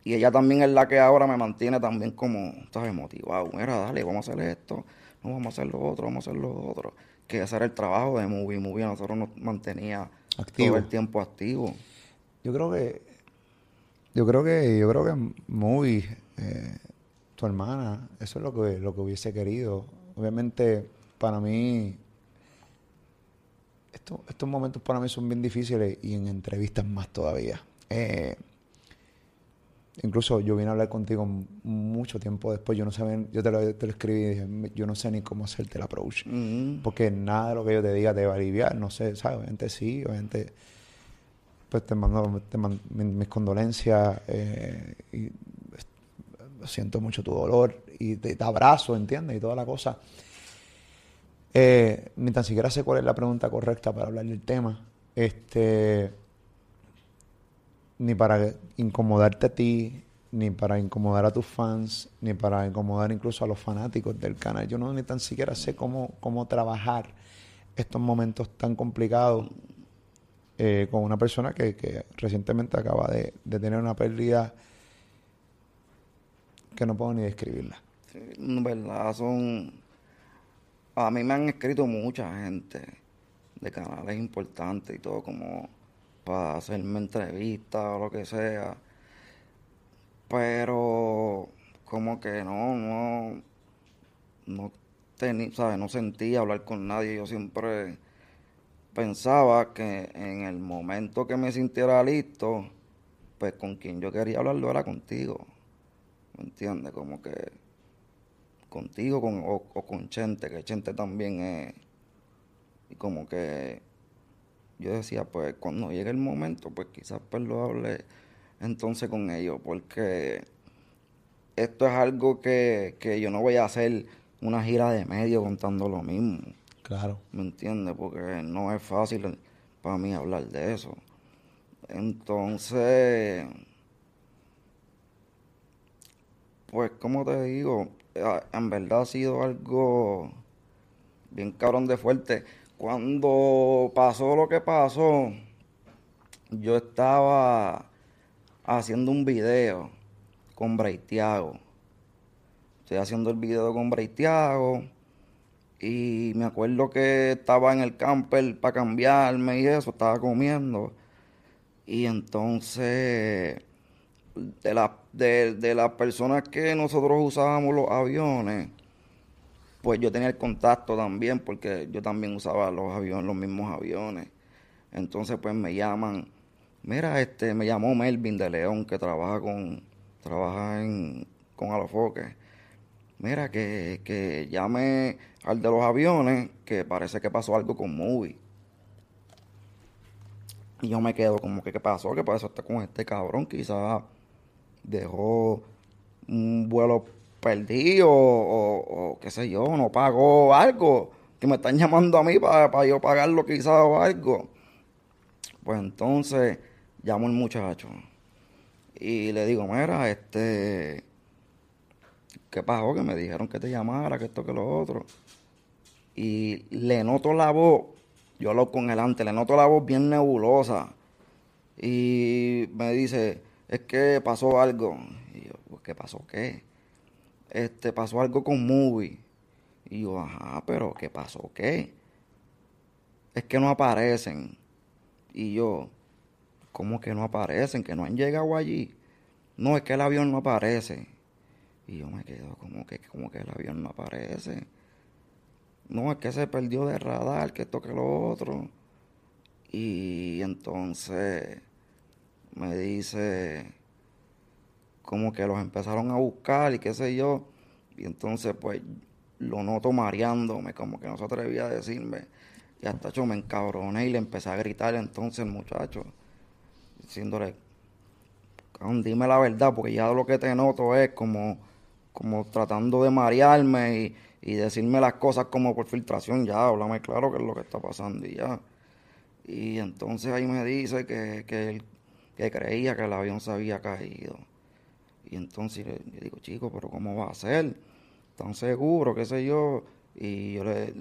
ella también es la que ahora me mantiene también como, ¿sabes? Motivado. Mira, dale, vamos a hacer esto, no vamos a hacer lo otro, vamos a hacer lo otro. Que ese era el trabajo de Movie. Movie a nosotros nos mantenía todo el tiempo activo. Yo creo que, yo creo que, yo creo que Movie, eh, tu hermana, eso es lo que, lo que hubiese querido. Obviamente, para mí, estos momentos para mí son bien difíciles y en entrevistas más todavía. Eh, incluso yo vine a hablar contigo mucho tiempo después, yo no sabía, yo te lo, escribí y dije, yo no sé ni cómo hacerte el approach, mm. porque nada de lo que yo te diga te va a aliviar, no sé, ¿sabes? Obviamente sí, obviamente pues te mando, mis, condolencias eh, y siento mucho tu dolor y te, te abrazo, ¿entiendes? Y toda la cosa. Eh, ni tan siquiera sé cuál es la pregunta correcta para hablar del tema. Este, ni para incomodarte a ti, ni para incomodar a tus fans, ni para incomodar incluso a los fanáticos del canal. Yo no ni tan siquiera sé cómo, cómo trabajar estos momentos tan complicados eh, con una persona que, recientemente acaba de, tener una pérdida que no puedo ni describirla. Sí, verdad, son a mí me han escrito mucha gente de canales importantes y todo, como para hacerme entrevistas o lo que sea. Pero como que no, no, no tenía, ¿sabes? No sentía hablar con nadie. Yo siempre pensaba que en el momento que me sintiera listo, pues con quien yo quería hablarlo era contigo. ¿Me entiendes? Como que contigo con, o, con Chente, que Chente también es. Y como que yo decía, pues cuando llegue el momento, pues quizás pues lo hable entonces con ellos, porque esto es algo que, que yo no voy a hacer una gira de medio contando lo mismo. Claro. ¿Me entiendes? Porque no es fácil para mí hablar de eso. Entonces, pues como te digo, en verdad ha sido algo bien cabrón de fuerte. Cuando pasó lo que pasó, yo estaba haciendo un video con Breitiago. Estoy haciendo el video con Breitiago. Y me acuerdo que estaba en el camper para cambiarme y eso, estaba comiendo. Y entonces de, la, de, las personas que nosotros usábamos los aviones, pues yo tenía el contacto también, porque yo también usaba los aviones, los mismos aviones. Entonces, pues me llaman, mira, este, me llamó Melvin de León, que trabaja con, trabaja en, con Alofoque. Mira, que, que llame al de los aviones, que parece que pasó algo con Movie. Y yo me quedo como que, ¿qué pasó? ¿Qué pasó está con este cabrón? Quizás dejó un vuelo perdí o, qué sé yo, no pagó algo, que me están llamando a mí para yo pagarlo quizás o algo. Pues entonces llamo al muchacho y le digo, mira, este, ¿qué pasó? Que me dijeron que te llamara, que esto, que lo otro. Y le noto la voz, yo hablo con le noto la voz bien nebulosa. Y me dice, es que pasó algo. Y yo, pues, ¿qué pasó qué? Este, pasó algo con Movie. Y yo, ajá, pero ¿qué pasó qué? Es que no aparecen. Y yo, ¿cómo que no aparecen? Que no han llegado allí. No, es que el avión no aparece. Y yo me quedo como que, como que el avión no aparece. No, es que se perdió de radar, que esto, que lo otro. Y entonces me dice como que los empezaron a buscar y qué sé yo. Y entonces pues lo noto mareándome, como que no se atrevía a decirme. Y hasta yo me encabroné y le empecé a gritar entonces el muchacho, diciéndole, dime la verdad, porque ya lo que te noto es como, como tratando de marearme y, y decirme las cosas como por filtración, ya, háblame claro qué es lo que está pasando y ya. Y entonces ahí me dice que, que, que creía que el avión se había caído. Y entonces le, digo, chico, pero ¿cómo va a ser? ¿Tan seguro? ¿Qué sé yo? Y yo le,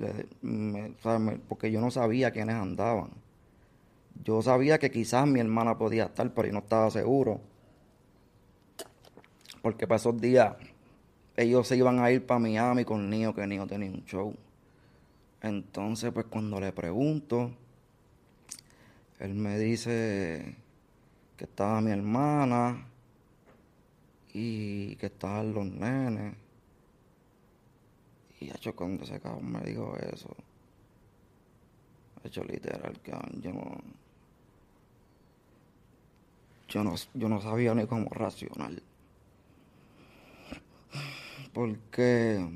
porque yo no sabía quiénes andaban. Yo sabía que quizás mi hermana podía estar, pero yo no estaba seguro. Porque para esos días ellos se iban a ir para Miami con Nio, que Nio tenía un show. Entonces, pues cuando le pregunto, él me dice que estaba mi hermana y que estaban los nenes. Y hecho cuando ese cabrón me dijo eso, hecho literal que yo no, yo no, yo no sabía ni cómo racionar. Porque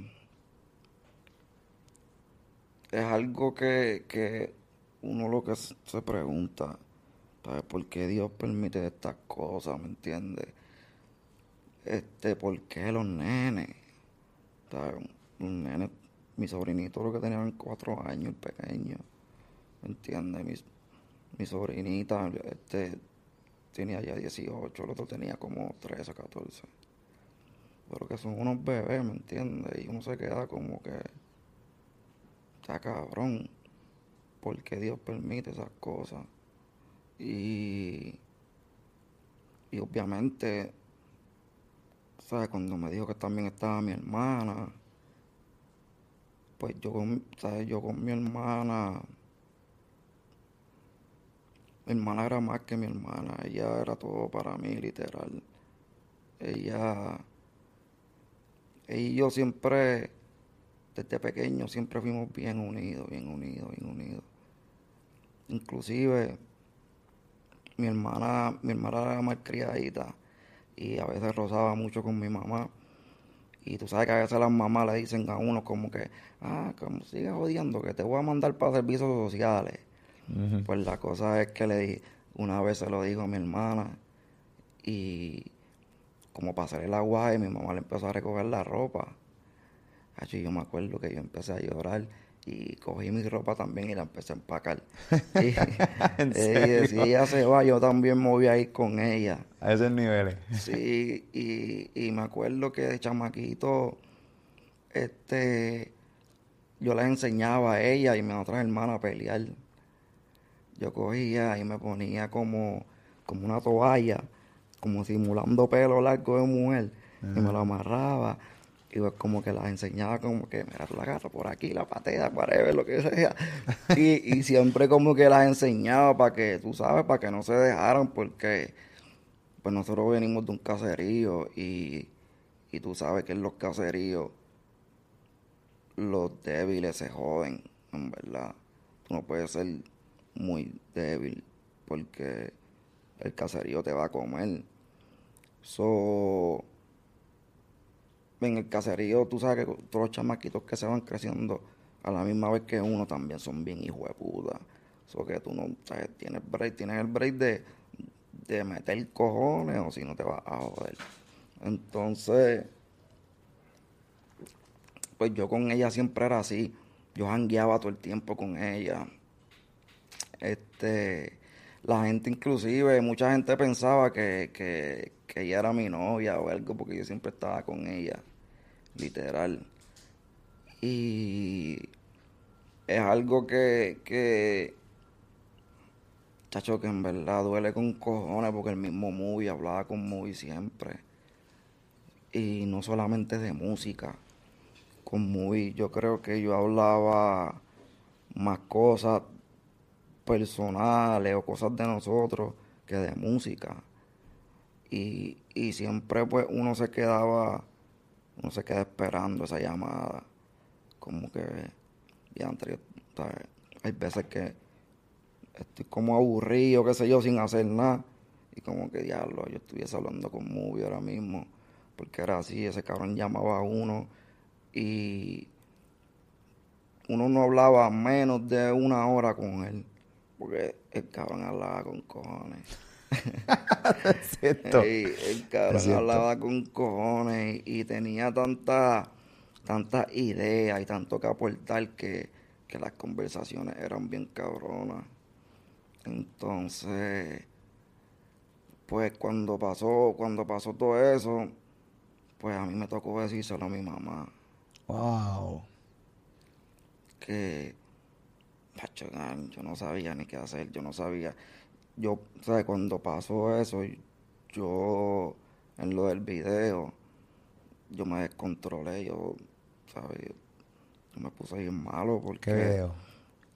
es algo que, que uno lo que se pregunta, ¿sabes? ¿Por qué Dios permite estas cosas? ¿Me entiendes? Este, ¿por qué los nenes? ¿Sabes? Un nene, mi sobrinito lo que tenía cuatro años, pequeño. ¿Me entiendes? Mi, mi sobrinita, este, tenía ya 18, el otro tenía como 13, 14. Pero que son unos bebés, ¿me entiendes? Y uno se queda como que, está cabrón, ¿por qué Dios permite esas cosas? Y, y obviamente, ¿sabes? Cuando me dijo que también estaba mi hermana, pues yo, ¿sabes? Yo con mi hermana, mi hermana era más que mi hermana, ella era todo para mí, literal. Ella, ella y yo siempre, desde pequeño, siempre fuimos bien unidos, bien unidos, bien unidos. Inclusive, mi hermana, mi hermana era más criadita y a veces rozaba mucho con mi mamá. Y tú sabes que a veces las mamás le dicen a uno como que, ah, como sigas jodiendo, que te voy a mandar para servicios sociales. Pues la cosa es que le di, una vez se lo dijo a mi hermana y como pasar el agua y mi mamá le empezó a recoger la ropa. Así yo me acuerdo que yo empecé a llorar y cogí mi ropa también y la empecé a empacar. y, si ella se va, yo también me voy a ir con ella. A esos niveles. sí, y, y me acuerdo que de chamaquito, este, yo les enseñaba a ella y a mis otras hermanas a pelear. Yo cogía y me ponía como, como una toalla, como simulando pelo largo de mujer, y me lo amarraba y pues como que las enseñaba como que, mira, tú la agarras por aquí, la patea, ver lo que sea. Y, y siempre como que las enseñaba para que, tú sabes, para que no se dejaran, porque pues nosotros venimos de un caserío y, y tú sabes que en los caseríos los débiles se joden, en verdad. Tú no puedes ser muy débil porque el caserío te va a comer. So, en el caserío, tú sabes que todos los chamaquitos que se van creciendo a la misma vez que uno también son bien hijos de puta. Que tú no sabes, tienes break, tienes el break de, de meter cojones o si no te vas a joder. Entonces, pues yo con ella siempre era así. Yo jangueaba todo el tiempo con ella. Este, la gente inclusive, mucha gente pensaba que, que ella era mi novia o algo, porque yo siempre estaba con ella, literal. Y es algo que, que, chacho, que en verdad duele con cojones, porque el mismo movie hablaba con movie siempre. Y no solamente de música, con movie yo creo que yo hablaba más cosas personales o cosas de nosotros que de música. Y, y siempre pues uno se quedaba, uno se queda esperando esa llamada. Como que, ya antes, hay veces que estoy como aburrido, qué sé yo, sin hacer nada. Y como que diablo, yo estuviese hablando con Movie ahora mismo. Porque era así, ese cabrón llamaba a uno y uno no hablaba menos de una hora con él. Porque el cabrón hablaba con cojones. cierto. el cabrón hablaba con cojones y, tenía tanta, tanta ideas y tanto que aportar que, que las conversaciones eran bien cabronas. Entonces, pues cuando pasó, cuando pasó todo eso, pues a mí me tocó decírselo a mi mamá. Wow. Que yo no sabía ni qué hacer, yo no sabía. Yo, ¿sabes? Cuando pasó eso, yo, en lo del video, yo me descontrolé, yo, ¿sabes? Yo me puse bien malo porque... ¿Qué video?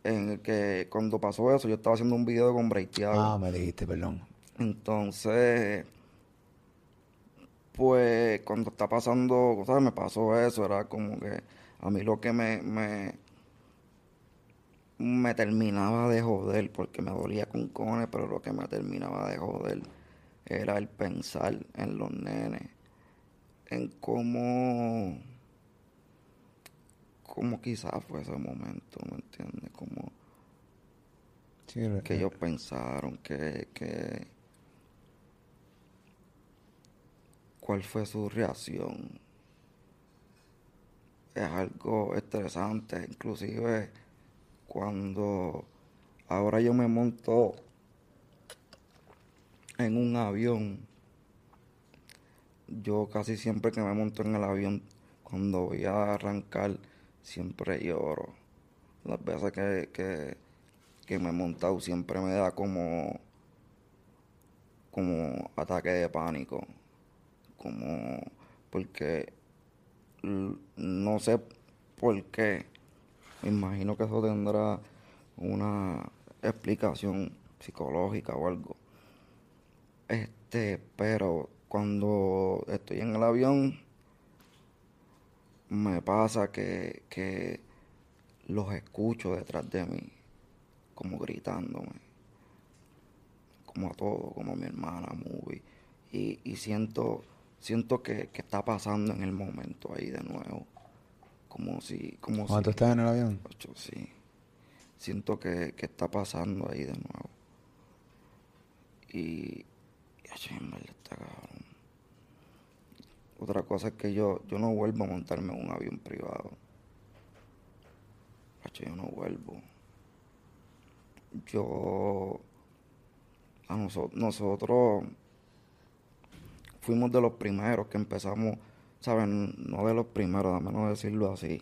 En el que cuando pasó eso, yo estaba haciendo un video con Breiteado. Ah, me dijiste, perdón. Entonces, pues cuando está pasando, ¿sabes? Me pasó eso, era como que a mí lo que me, me me terminaba de joder porque me dolía con cones, pero lo que me terminaba de joder era el pensar en los nenes, en cómo, cómo quizás fue ese momento, ¿me entiendes? Como que ellos pensaron que, que cuál fue su reacción. Es algo estresante, inclusive cuando ahora yo me monto en un avión, yo casi siempre que me monto en el avión, cuando voy a arrancar, siempre lloro. Las veces que, que, me he montado siempre me da como, como ataque de pánico. Como porque no sé por qué imagino que eso tendrá una explicación psicológica o algo. Este, pero cuando estoy en el avión, me pasa que, que los escucho detrás de mí, como gritándome, como a todos, como a mi hermana, Movie, y, y siento, siento que, que está pasando en el momento ahí de nuevo como si... Como ¿Cuánto estás en el avión? sí. Siento que, está pasando ahí de nuevo. Y... está cabrón. Otra cosa es que yo, yo no vuelvo a montarme en un avión privado. yo no vuelvo. Yo... A nosotros, nosotros fuimos de los primeros que empezamos ¿saben? No de los primeros, a menos decirlo así.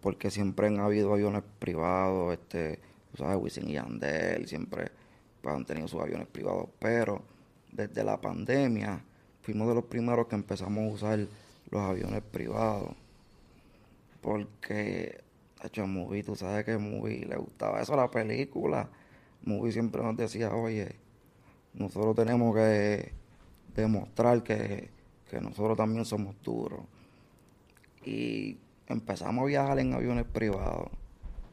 Porque siempre han habido aviones privados, este, ¿sabes? Wisin y Andel, siempre han tenido sus aviones privados. Pero desde la pandemia fuimos de los primeros que empezamos a usar los aviones privados. Porque, de hecho, Movie, tú sabes que Movie le gustaba eso a la película. Movie siempre nos decía, oye, nosotros tenemos que demostrar que que nosotros también somos duros. Y empezamos a viajar en aviones privados.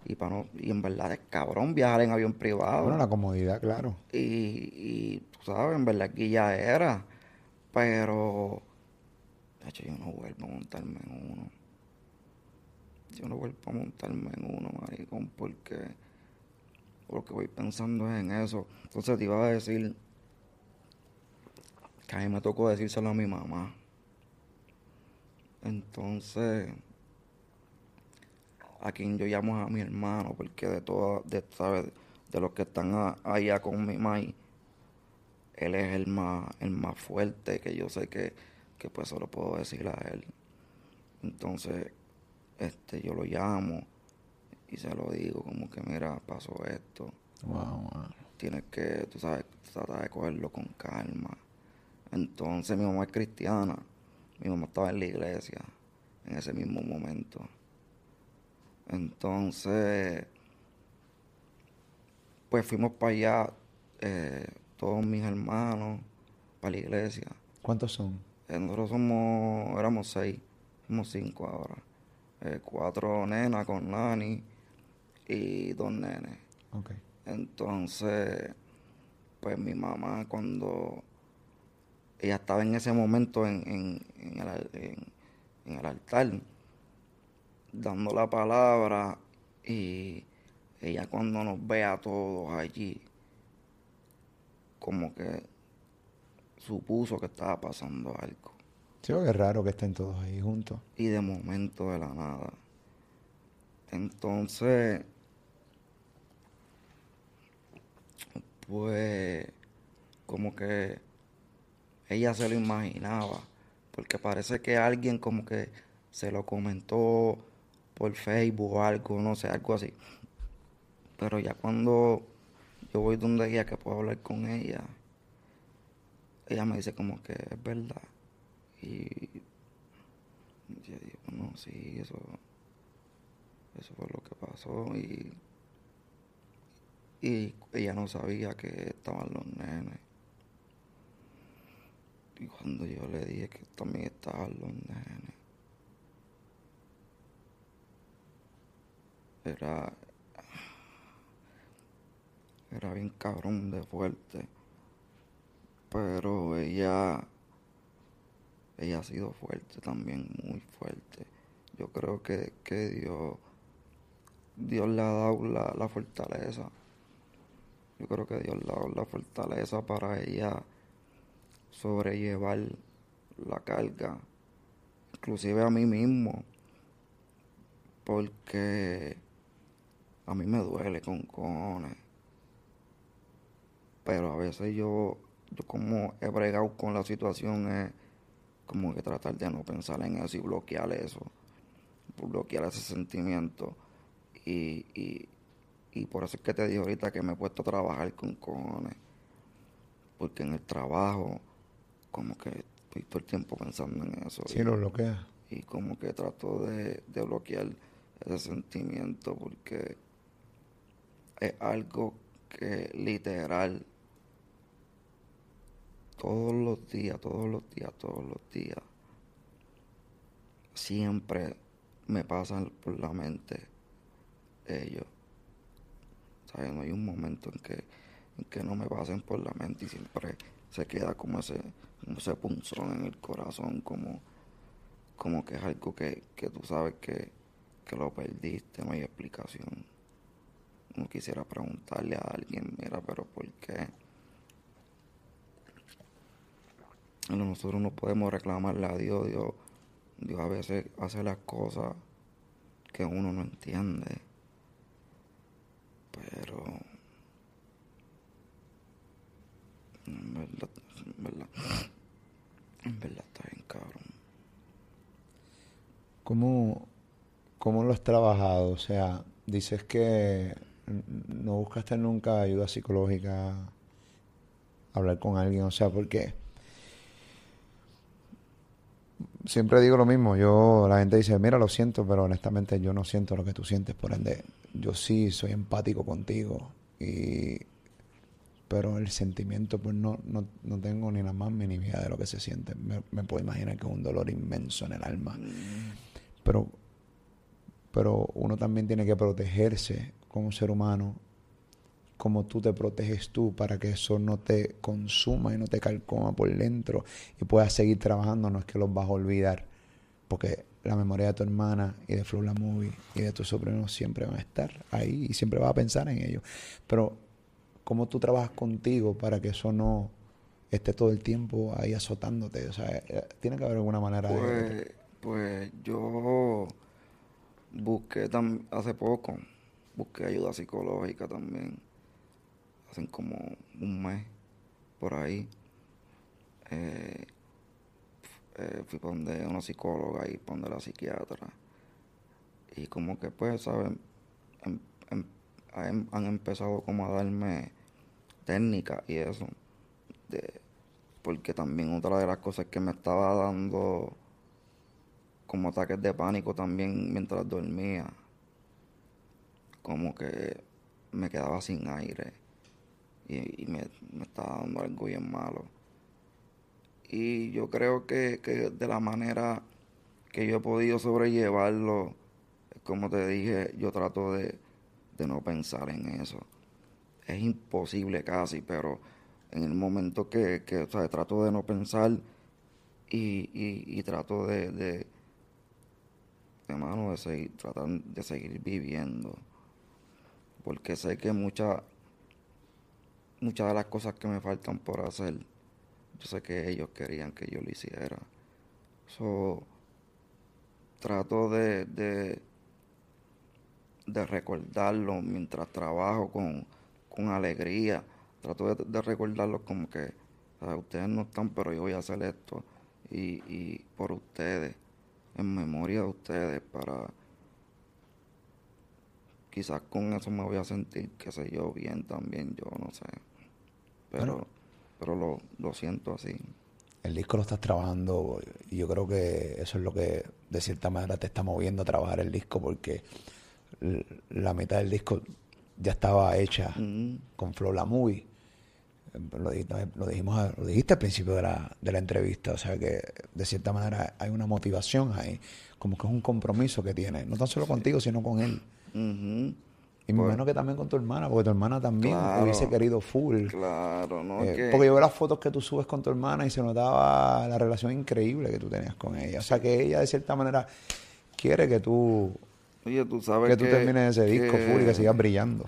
Y, para no, y en verdad es cabrón viajar en avión privado. Bueno, la comodidad, claro. Y, y tú sabes, en verdad aquí ya era. Pero, de hecho, yo no vuelvo a montarme en uno. Yo no vuelvo a montarme en uno, maricón, porque, porque voy pensando en eso. Entonces te iba a decir a mí me tocó decírselo a mi mamá. Entonces, a quien yo llamo a mi hermano, porque de todas, de, ¿sabes? De los que están allá con mi mai, él es el más, el más fuerte, que yo sé que, que pues solo puedo decir a él. Entonces, este, yo lo llamo y se lo digo, como que mira, pasó esto. Wow, Tienes que, tú sabes, tratar de cogerlo con calma. Entonces mi mamá es cristiana. Mi mamá estaba en la iglesia en ese mismo momento. Entonces, pues fuimos para allá, eh, todos mis hermanos, para la iglesia. ¿Cuántos son? Eh, nosotros somos, éramos seis, somos cinco ahora. Eh, cuatro nenas con Nani y dos nenes. Okay. Entonces, pues mi mamá cuando ella estaba en ese momento en, en, en, el, en el altar, dando la palabra y ella cuando nos ve a todos allí, como que supuso que estaba pasando algo. Sí, es raro que estén todos ahí juntos. Y de momento de la nada. Entonces, pues, como que ella se lo imaginaba, porque parece que alguien como que se lo comentó por Facebook o algo, no sé, algo así. Pero ya cuando yo voy donde ella que puedo hablar con ella, ella me dice como que es verdad. Y yo digo, no, sí, eso, eso fue lo que pasó. Y, y ella no sabía que estaban los nenes. Y cuando yo le dije que también estaban los nenes, era, era bien cabrón de fuerte. Pero ella, ella ha sido fuerte también, muy fuerte. Yo creo que, que Dios, Dios le ha dado la, la fortaleza. Yo creo que Dios le ha dado la fortaleza para ella sobrellevar la carga, inclusive a mí mismo, porque a mí me duele con cojones. Pero a veces yo, yo como he bregado con la situación es como que tratar de no pensar en eso y bloquear eso, bloquear ese sentimiento. Y, y, y por eso es que te dije ahorita que me he puesto a trabajar con cojones. Porque en el trabajo como que estoy todo el tiempo pensando en eso. Sí, lo bloquea. Y como que trato de, de bloquear ese sentimiento porque es algo que literal todos los días, todos los días, todos los días, siempre me pasan por la mente ellos. ¿Sabes? No hay un momento en que, en que no me pasen por la mente y siempre se queda como ese, como ese punzón en el corazón, como, como que es algo que, que tú sabes que, que lo perdiste, no hay explicación. No quisiera preguntarle a alguien, mira, pero ¿por qué? Nosotros no podemos reclamarle a Dios, Dios, Dios a veces hace las cosas que uno no entiende. Pero verdad, en verdad, en verdad está bien cabrón. ¿Cómo, ¿Cómo lo has trabajado? O sea, dices que no buscaste nunca ayuda psicológica, hablar con alguien, o sea, porque siempre digo lo mismo, yo, la gente dice, mira, lo siento, pero honestamente yo no siento lo que tú sientes, por ende, yo sí soy empático contigo, y, pero el sentimiento, pues no, no, no tengo ni la más mínima idea de lo que se siente, me, me puedo imaginar que es un dolor inmenso en el alma, pero, pero uno también tiene que protegerse como ser humano, como tú te proteges tú para que eso no te consuma y no te calcoma por dentro y puedas seguir trabajando, no es que los vas a olvidar, porque la memoria de tu hermana y de Flow La Movie y de tus sobrinos siempre van a estar ahí y siempre vas a pensar en ellos. Pero, ¿cómo tú trabajas contigo para que eso no esté todo el tiempo ahí azotándote? O sea, tiene que haber alguna manera pues, de... Pues yo busqué tam- hace poco, busqué ayuda psicológica también. Hace como un mes por ahí. Eh, eh, fui para donde una psicóloga y para donde la psiquiatra. Y como que pues, ¿saben? Han, empezado como a darme técnicas y eso. Porque también otra de las cosas que me estaba dando como ataques de pánico también mientras dormía. Como que me quedaba sin aire y, me, estaba dando algo bien malo. Y yo creo que de la manera que yo he podido sobrellevarlo, como te dije, yo trato de, no pensar en eso. Es imposible casi, pero en el momento que, que o sea, trato de no pensar y, y, y trato de, de, hermano, de seguir, tratar de seguir viviendo. Porque sé que muchas muchas de las cosas que me faltan por hacer, yo sé que ellos querían que yo lo hiciera. So, trato de, de recordarlo mientras trabajo con, con alegría. Trato de, de recordarlo como que o sea, ustedes no están, pero yo voy a hacer esto. Y, y por ustedes, en memoria de ustedes, para quizás con eso me voy a sentir, qué sé yo, bien también, yo no sé. Pero, Bueno. pero lo, lo siento así. El disco lo estás trabajando y yo creo que eso es lo que de cierta manera te está moviendo a trabajar el disco porque la mitad del disco ya estaba hecha Mm, con Flow La Movie. Eh, Lo, di- lo dijimos, lo dijiste al principio de la, de la entrevista, o sea que de cierta manera hay una motivación ahí, como que es un compromiso que tiene, no tan solo contigo, sino con él. Y me Pues- que también con tu hermana, porque tu hermana también Claro. hubiese querido full. Claro, ¿no? Eh, que, Porque yo veo las fotos que tú subes con tu hermana y se notaba la relación increíble que tú tenías con ella. O sea que ella de cierta manera quiere que tú, Oye, tú sabes que tú termines ese disco full y que sigas brillando.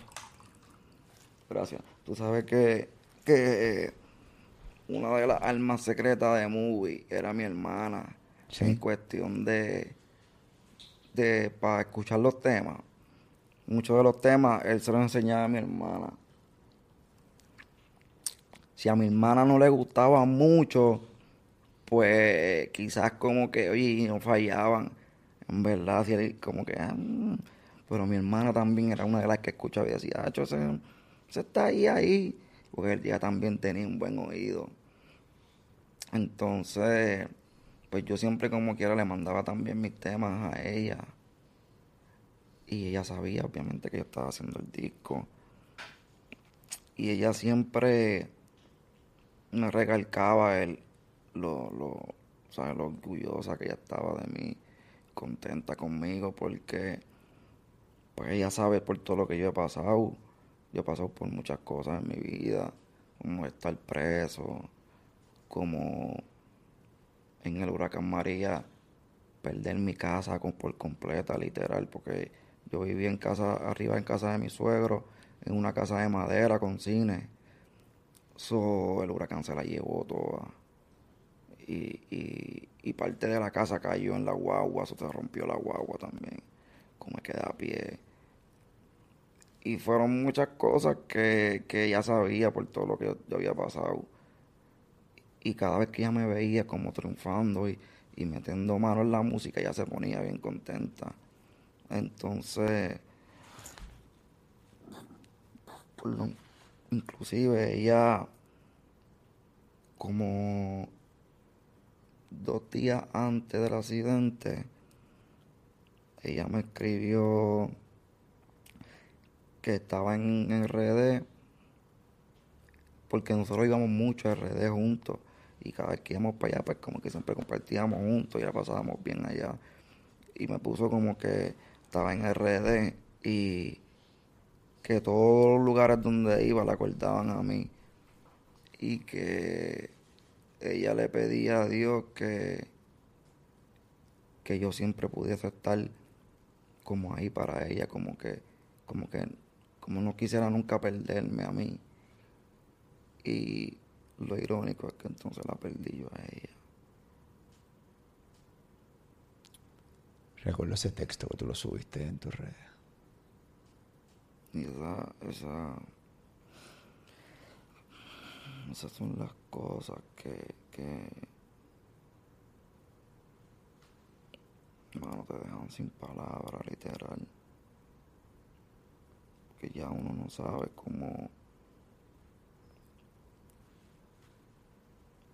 Gracias. Tú sabes que, que una de las almas secretas de Movie era mi hermana. Sí. En cuestión de, de para escuchar los temas. Muchos de los temas él se los enseñaba a mi hermana. Si a mi hermana no le gustaba mucho, pues quizás como que, oye, no fallaban. En verdad, él como que, ah, mm. pero mi hermana también era una de las que escuchaba y decía, ah, ese está ahí, ahí. Porque él ya también tenía un buen oído. Entonces, pues yo siempre como quiera le mandaba también mis temas a ella. Y ella sabía, obviamente, que yo estaba haciendo el disco. Y ella siempre me recalcaba el, lo, lo, sea, lo orgullosa que ella estaba de mí, contenta conmigo, porque pues ella sabe por todo lo que yo he pasado. Yo he pasado por muchas cosas en mi vida, como estar preso, como en el huracán María, perder mi casa por completa, literal, porque yo vivía en casa, arriba en casa de mi suegro, en una casa de madera con cine. So, el huracán se la llevó toda. Y, y, parte de la casa cayó en la guagua, eso se rompió la guagua también, como me quedé a pie. Y fueron muchas cosas que, que ella sabía por todo lo que yo, yo había pasado. Y cada vez que ella me veía como triunfando y, y metiendo mano en la música, ella se ponía bien contenta. Entonces, por lo- inclusive ella, como dos días antes del accidente, ella me escribió que estaba en, en RD, porque nosotros íbamos mucho a RD juntos, y cada vez que íbamos para allá, pues como que siempre compartíamos juntos, y la pasábamos bien allá. Y me puso como que estaba en RD y que todos los lugares donde iba la acordaban a mí y que ella le pedía a Dios que que yo siempre pudiese estar como ahí para ella como que como que como no quisiera nunca perderme a mí y lo irónico es que entonces la perdí yo a ella Recuerdo ese texto que tú lo subiste en tus redes. Y esa, esa, esas son las cosas que, que mano, te dejan sin palabras, literal. Que ya uno no sabe cómo,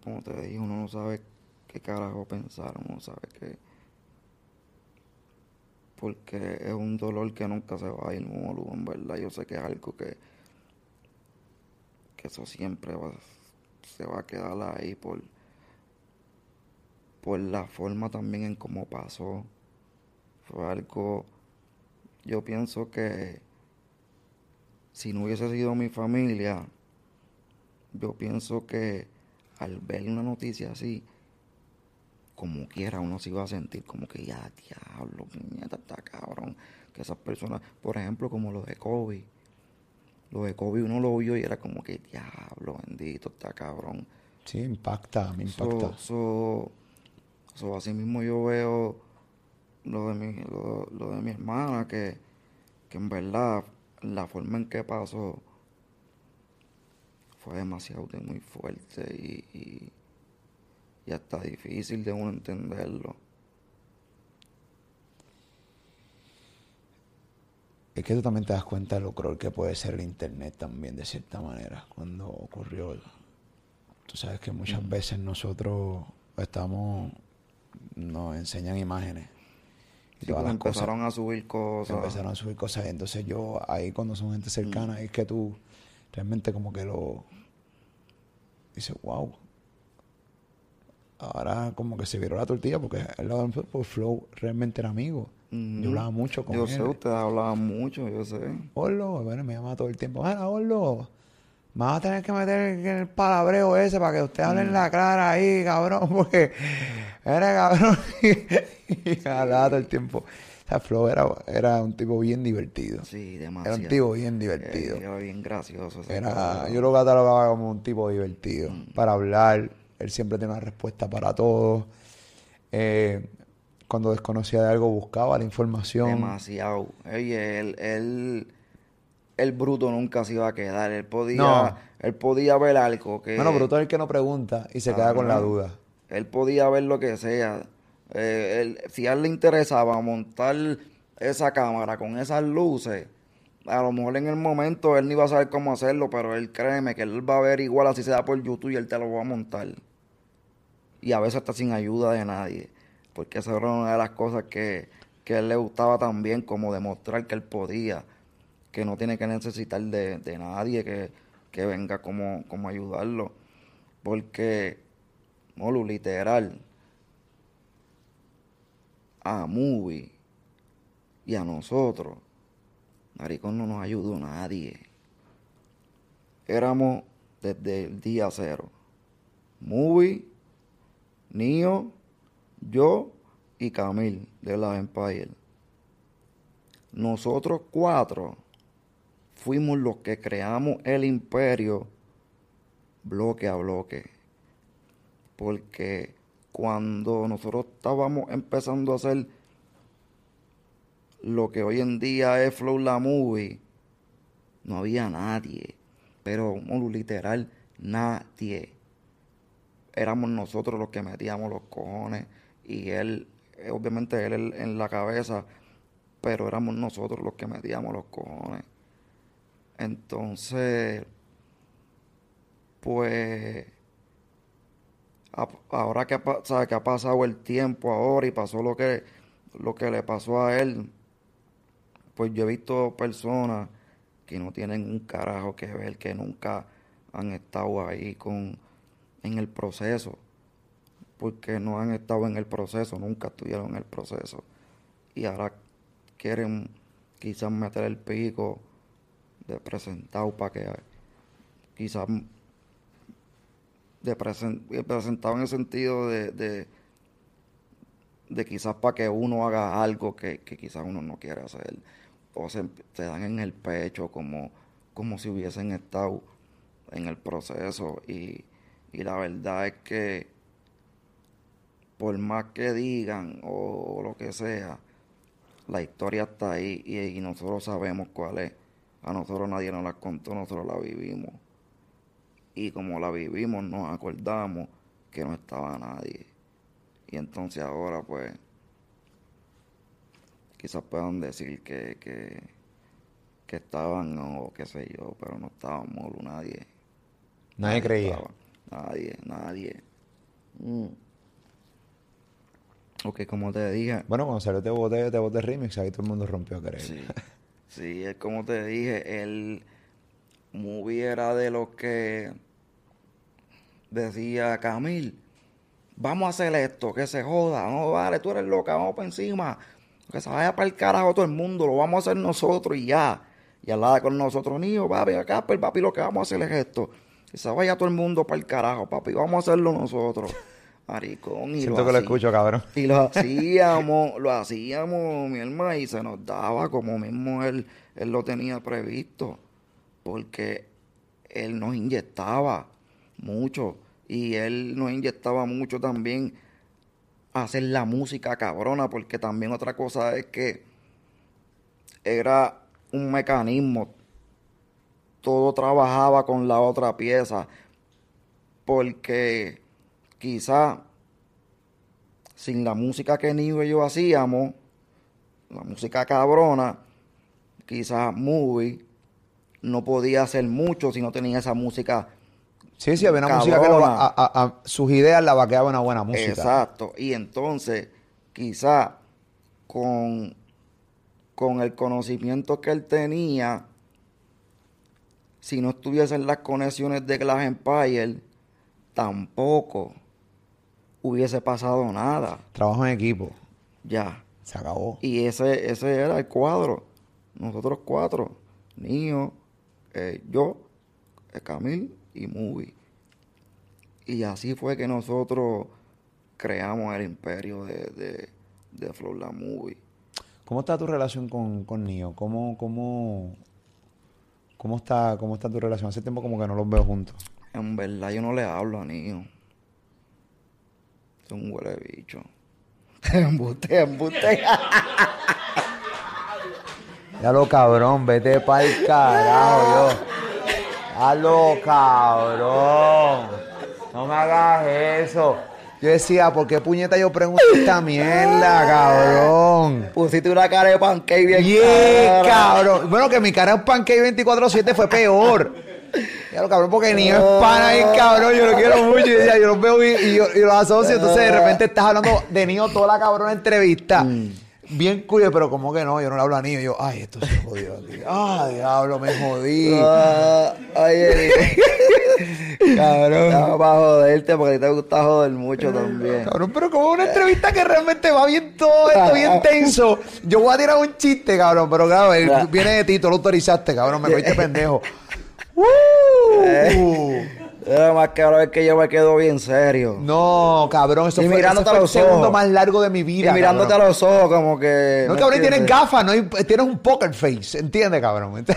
como te dije, uno no sabe qué carajo pensar, uno no sabe qué porque es un dolor que nunca se va a ir, Molu, en verdad. Yo sé que es algo que, que eso siempre se va a quedar ahí por, por la forma también en cómo pasó. Fue algo, yo pienso que si no hubiese sido mi familia, yo pienso que al ver una noticia así, como quiera uno se iba a sentir como que ya, diablo, niñata, está cabrón. Que esas personas, por ejemplo, como los de Kobe, los de Kobe uno lo oyó y era como que diablo, bendito, está cabrón. Sí, impacta, me impacta. So, así mismo yo veo lo de mi, lo, de mi hermana, que, que en verdad la forma en que pasó fue demasiado muy fuerte y y hasta difícil de uno entenderlo. Es que tú también te das cuenta de lo cruel que puede ser el internet también, de cierta manera, cuando ocurrió. Tú sabes que muchas veces nosotros estamos, nos enseñan imágenes. Y todas las empezaron a subir cosas. Empezaron a subir cosas. Entonces yo, ahí cuando son gente cercana, es que tú realmente como que lo... Dices, wow, ahora como que se viró la tortilla porque el lado pues, Flow realmente era amigo. Yo hablaba mucho con él. Yo sé, ustedes hablaban mucho, yo sé. Orlo, bueno, me llama todo el tiempo. Bueno, Orlo, me vas a tener que meter el palabreo ese para que usted hable en la clara ahí, cabrón, porque era cabrón. y hablaba todo el tiempo. O sea, Flow era, era un tipo bien divertido. Sí, demasiado. Era un tipo bien divertido. era bien gracioso. Era, yo lo catalogaba como un tipo divertido. Mm. Para hablar, él siempre tiene una respuesta para todo. Eh, cuando desconocía de algo buscaba la información. Demasiado. Oye, él, él, el bruto nunca se iba a quedar. Él podía, él podía ver algo que. Bueno, bruto es el que no pregunta y se queda con la duda. Él podía ver lo que sea. Eh, si a él le interesaba montar esa cámara con esas luces, a lo mejor en el momento él no iba a saber cómo hacerlo, pero él créeme que él va a ver igual así se da por YouTube y él te lo va a montar y a veces está sin ayuda de nadie, porque esa era una de las cosas que, que a él le gustaba también, como demostrar que él podía, que no tiene que necesitar de, nadie que, venga como, como ayudarlo, porque, Molu, literal, a Movie y a nosotros, Maricón no nos ayudó nadie. Éramos desde el día cero. Movie Nio, yo y Camil de la Empire. Nosotros cuatro fuimos los que creamos el imperio bloque a bloque. Porque cuando nosotros estábamos empezando a hacer lo que hoy en día es Flow La Movie, no había nadie. Pero literal, nadie éramos nosotros los que metíamos los cojones y él, eh, obviamente él en la cabeza, pero éramos nosotros los que metíamos los cojones. Entonces, pues, ahora que, ha, que ha pasado el tiempo ahora y pasó lo que, lo que le pasó a él, pues yo he visto personas que no tienen un carajo que ver, que nunca han estado ahí con en el proceso, porque no han estado en el proceso, nunca estuvieron en el proceso. Y ahora quieren quizás meter el pico de presentado para que quizás de presentado en el sentido de, de, quizás para que uno haga algo que, quizás uno no quiere hacer o se, se, dan en el pecho como, como si hubiesen estado en el proceso y, y la verdad es que por más que digan o, lo que sea, la historia está ahí y, y nosotros sabemos cuál es. A nosotros nadie nos la contó, nosotros la vivimos. Y como la vivimos, nos acordamos que no estaba nadie. Y entonces ahora, pues, quizás puedan decir que, que, que estaban o qué sé yo, pero no estábamos nadie. Nadie creía. estaba. Nadie, nadie. Mm. Ok, como te dije, Bueno, cuando salió Te Boté, Te Boté Remix, ahí todo el mundo rompió a creer. Sí, sí, es como te dije, el movie era de los que decía Camil, vamos a hacer esto, que se joda, no vale, tú eres loca, vamos para encima, que se vaya para el carajo todo el mundo, lo vamos a hacer nosotros y ya. Y al lado con nosotros, niño, papi, acá, pues, papi, lo que vamos a hacer es esto. Que se vaya todo el mundo para el carajo, papi, vamos a hacerlo nosotros. Maricón, y Siento que lo escucho, cabrón. y lo hacíamos, lo hacíamos, mi hermano, y se nos daba como mismo él, él lo tenía previsto. Porque él nos inyectaba mucho. Y él nos inyectaba mucho también a hacer la música cabrona. Porque también otra cosa es que era un mecanismo. Todo trabajaba con la otra pieza. Porque quizá sin la música que Nivo y yo hacíamos, la música cabrona, quizás Movie no podía hacer mucho si no tenía esa música. Sí, sí, había una música que lo- Cabrona. a- a- a- sus ideas la vaqueaba una buena música. Exacto. Y entonces, quizá con, con el conocimiento que él tenía, si no estuviesen las conexiones de Glass Empire, tampoco hubiese pasado nada. Trabajo en equipo. Ya. Se acabó. Y ese, ese era el cuadro. Nosotros cuatro. Niño, eh, yo, eh, Camil y Movie. Y así fue que nosotros creamos el imperio de, de, de Flow La Movie. ¿Cómo está tu relación con, con Nio? ¿Cómo, cómo, cómo, está, ¿Cómo está tu relación? Hace tiempo como que no los veo juntos. En verdad yo no le hablo a Niño. Es un huele bicho. embuste, embuste. Ya lo cabrón, vete pa'l carajo, yo. Ya lo cabrón. No me hagas eso. Yo decía, ¿por qué puñeta yo pregunto esta mierda, cabrón? Pusiste una cara de pancake bien Yeah, cara. cabrón. Bueno, que mi cara en Pancake 24-7 fue peor. Ya lo cabrón, porque ni es pana ahí, cabrón. Yo lo quiero mucho. Y decía, yo los veo y, y yo- y los asocio. Entonces, de repente estás hablando de Nio toda la cabrona entrevista. Bien cuyo, pero como que no, yo no le hablo a Nio. Yo, ay, esto se jodió aquí. Ay, diablo, me jodí. Ah, ay, Cabrón. Estaba para joderte porque a ti te gusta joder mucho también. Cabrón, pero como una entrevista que realmente va bien todo esto, bien tenso. Yo voy a tirar un chiste, cabrón, pero claro, él viene de ti, tú lo autorizaste, cabrón, me cogiste pendejo. ¡Uh! Más cabrón es que yo me quedo bien serio. No, cabrón, eso Y fue, ese mirándote fue a el los segundo ojos. más largo de mi y vida. mirándote cabrón. a los ojos como que... No, ¿me cabrón, y tienes entiendes? gafas, no hay- tienes un poker face, ¿entiendes, cabrón?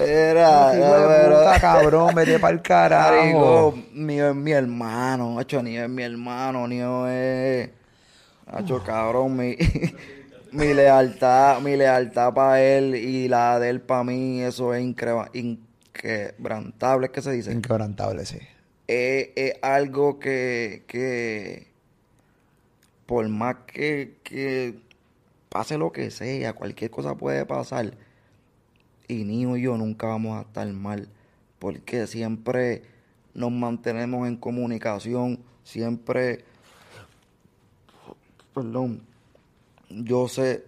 Era, Hijo de puta, cabrón, vete para el carajo. Marico, Nio es mi hermano, macho, Nio es mi hermano, Nio es... Macho, cabrón, mi, mi lealtad, mi lealtad para él y la de él para mí, eso es inquebrantable, ¿es que se dice? Inquebrantable, sí. es, es algo que, que por más que, que pase lo que sea, cualquier cosa puede pasar, y Nio y yo nunca vamos a estar mal, porque siempre nos mantenemos en comunicación, siempre, perdón, yo sé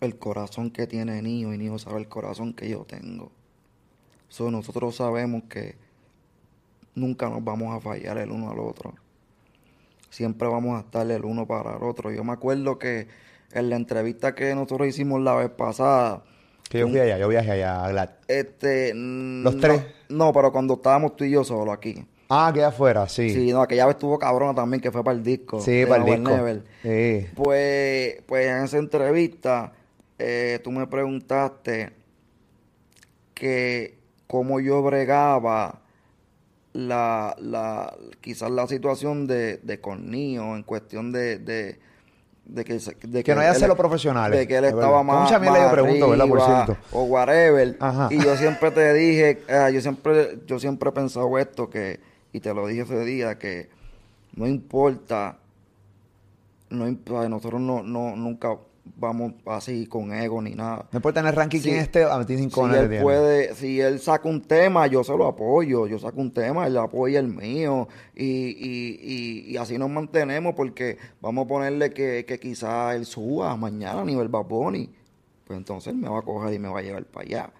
el corazón que tiene Nio y Nio sabe el corazón que yo tengo. So, nosotros sabemos que nunca nos vamos a fallar el uno al otro. Siempre vamos a estar el uno para el otro. Yo me acuerdo que en la entrevista que nosotros hicimos la vez pasada, Que yo fui allá, yo viajé allá a Glad. este... ¿Los no- tres? No, pero cuando estábamos tú y yo solo aquí. Ah, queda afuera, sí. Sí, no, aquella vez estuvo cabrona también, que fue para el disco. Sí, para el disco. Never. Sí. Pues, pues en esa entrevista, eh, tú me preguntaste que cómo yo bregaba la, la, quizás la situación de, de Cornillo en cuestión de, de, de que, de Que no haya celos profesionales, De que él estaba más. Mucha más yo pregunto, ¿verdad? Por cierto. O whatever. Ajá. Y yo siempre te dije, eh, yo siempre, yo siempre he pensado esto que, y te lo dije ese día, que no importa, no nosotros no, no, nunca vamos así con ego ni nada. No importa en el ranking Sí. quién esté, a ti cinco Si él puede, si él saca un tema, yo se lo apoyo, yo saco un tema, él apoya el mío y, y, y, y así nos mantenemos porque vamos a ponerle que, que quizá él suba mañana a nivel Bad Bunny, pues entonces él me va a coger y me va a llevar para allá.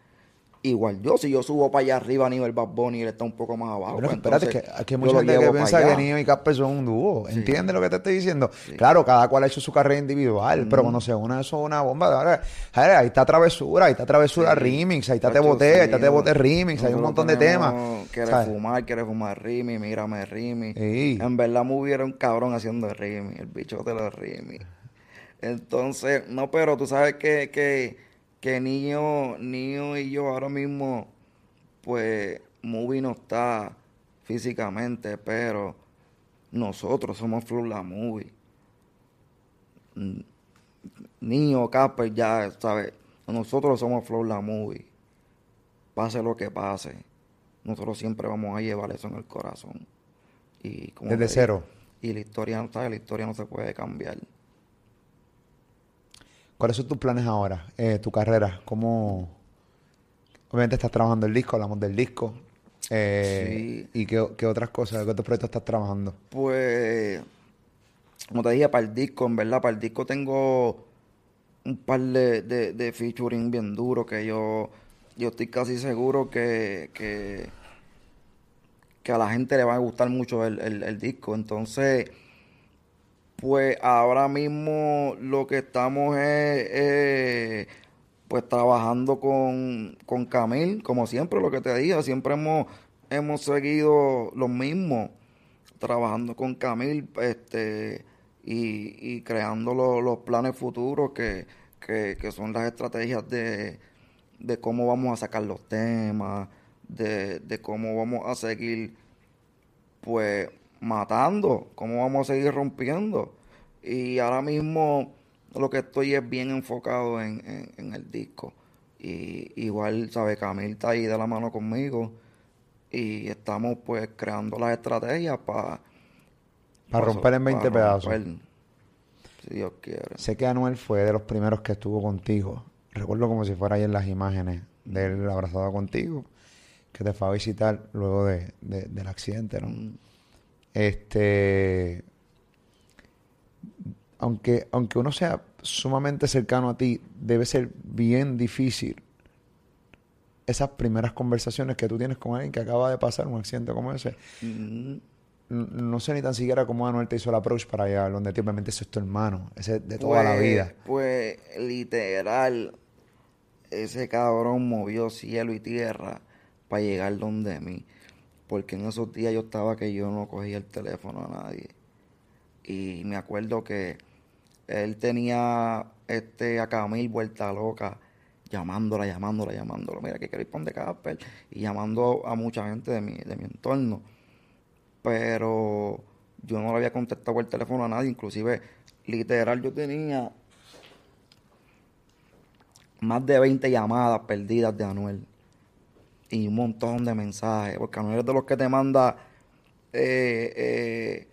Igual yo, si yo subo para allá arriba a nivel Bad Bunny y él está un poco más abajo, Bueno, pues espérate, entonces que aquí hay mucha gente que piensa que. Nio y Casper son un dúo. ¿Entiendes lo que te estoy diciendo? Claro, cada cual ha hecho su carrera individual, pero cuando se une eso es una bomba. Ahí está Travesura, ahí está Travesura Remix, ahí está Te Tacho, Boté, ahí está sí, Te Boté no- Remix, hay un montón de temas. Quiere fumar, quiere fumar Rimi, mírame Rimi. Sí. En verdad me hubiera un cabrón haciendo Rimi, el bicho de los Rimi. Entonces, no, pero tú sabes que, que, que Niño, Niño y yo ahora mismo, pues, Movie no está físicamente, pero nosotros somos Flow la Movie. Niño, Casper, ya, ¿sabes? Nosotros somos Flow la Movie. Pase lo que pase, nosotros siempre vamos a llevar eso en el corazón. Y como Desde cero. digo, Y la historia, ¿sabes? La historia no se puede cambiar. ¿Cuáles son tus planes ahora? Eh, tu carrera, ¿cómo...? Obviamente estás trabajando el disco, hablamos del disco. Eh, ¿Y qué, qué otras cosas, qué otros proyectos estás trabajando? Pues, como te dije, para el disco, en verdad, para el disco tengo un par de, de, de featuring bien duros que yo, yo estoy casi seguro que, que, que a la gente le va a gustar mucho el, el- el disco. Entonces, pues ahora mismo lo que estamos es, eh, pues trabajando con, con Camil, como siempre, lo que te dije, siempre hemos, hemos seguido lo mismo, trabajando con Camil, este, y, y creando lo- los planes futuros que, que, que son las estrategias de, de cómo vamos a sacar los temas, de, de cómo vamos a seguir pues matando, cómo vamos a seguir rompiendo. Y ahora mismo lo que estoy es bien enfocado en, en- en el disco. Y igual, ¿sabe? Camil está ahí de la mano conmigo. Y estamos pues creando las estrategias para... Para romper en 20 pedazos. Si Dios quiere. Sé que Anuel fue de los primeros que estuvo contigo. Recuerdo como si fuera ahí en las imágenes de él abrazado contigo, que te fue a visitar luego de, de- del accidente, ¿no? Mm. Este, aunque, aunque uno sea sumamente cercano a ti, debe ser bien difícil esas primeras conversaciones que tú tienes con alguien que acaba de pasar un accidente como ese. Mm. No sé ni tan siquiera cómo Anuel te hizo el approach para llegar donde ti. Obviamente ese es tu hermano, ese es de toda la Pues- vida. Pues literal, ese cabrón movió cielo y tierra para llegar donde mí. Porque en esos días yo estaba que yo no cogía el teléfono a nadie. Y me acuerdo que él tenía este a Camil vuelta loca, llamándola, llamándola, llamándola. Mira que quiero ir donde Casper. Y llamando a mucha gente de mi, de mi entorno pero yo no le había contestado el teléfono a nadie, inclusive literal yo tenía más de 20 llamadas perdidas de Anuel y un montón de mensajes, porque Anuel es de los que te manda eh, eh,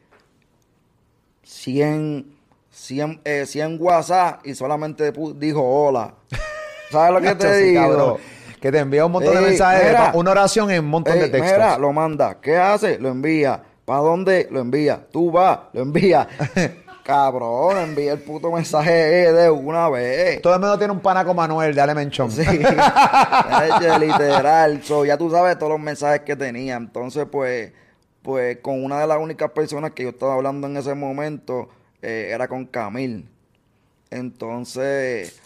100, 100, eh, 100 WhatsApp y solamente dijo hola. ¿Sabes lo que te digo? cabrón. Que te envía un montón de mensajes, mira. una oración en un montón de textos. Mira, lo manda. ¿Qué hace? Lo envía. ¿Para dónde? Lo envía. Tú vas, lo envía. Cabrón, envía el puto mensaje de una vez. Todo el mundo tiene un pana como Manuel, dale menchón. Sí, literal. So, ya tú sabes todos los mensajes que tenía. Entonces, pues, pues con una de las únicas personas que yo estaba hablando en ese momento eh, era con Camil. Entonces,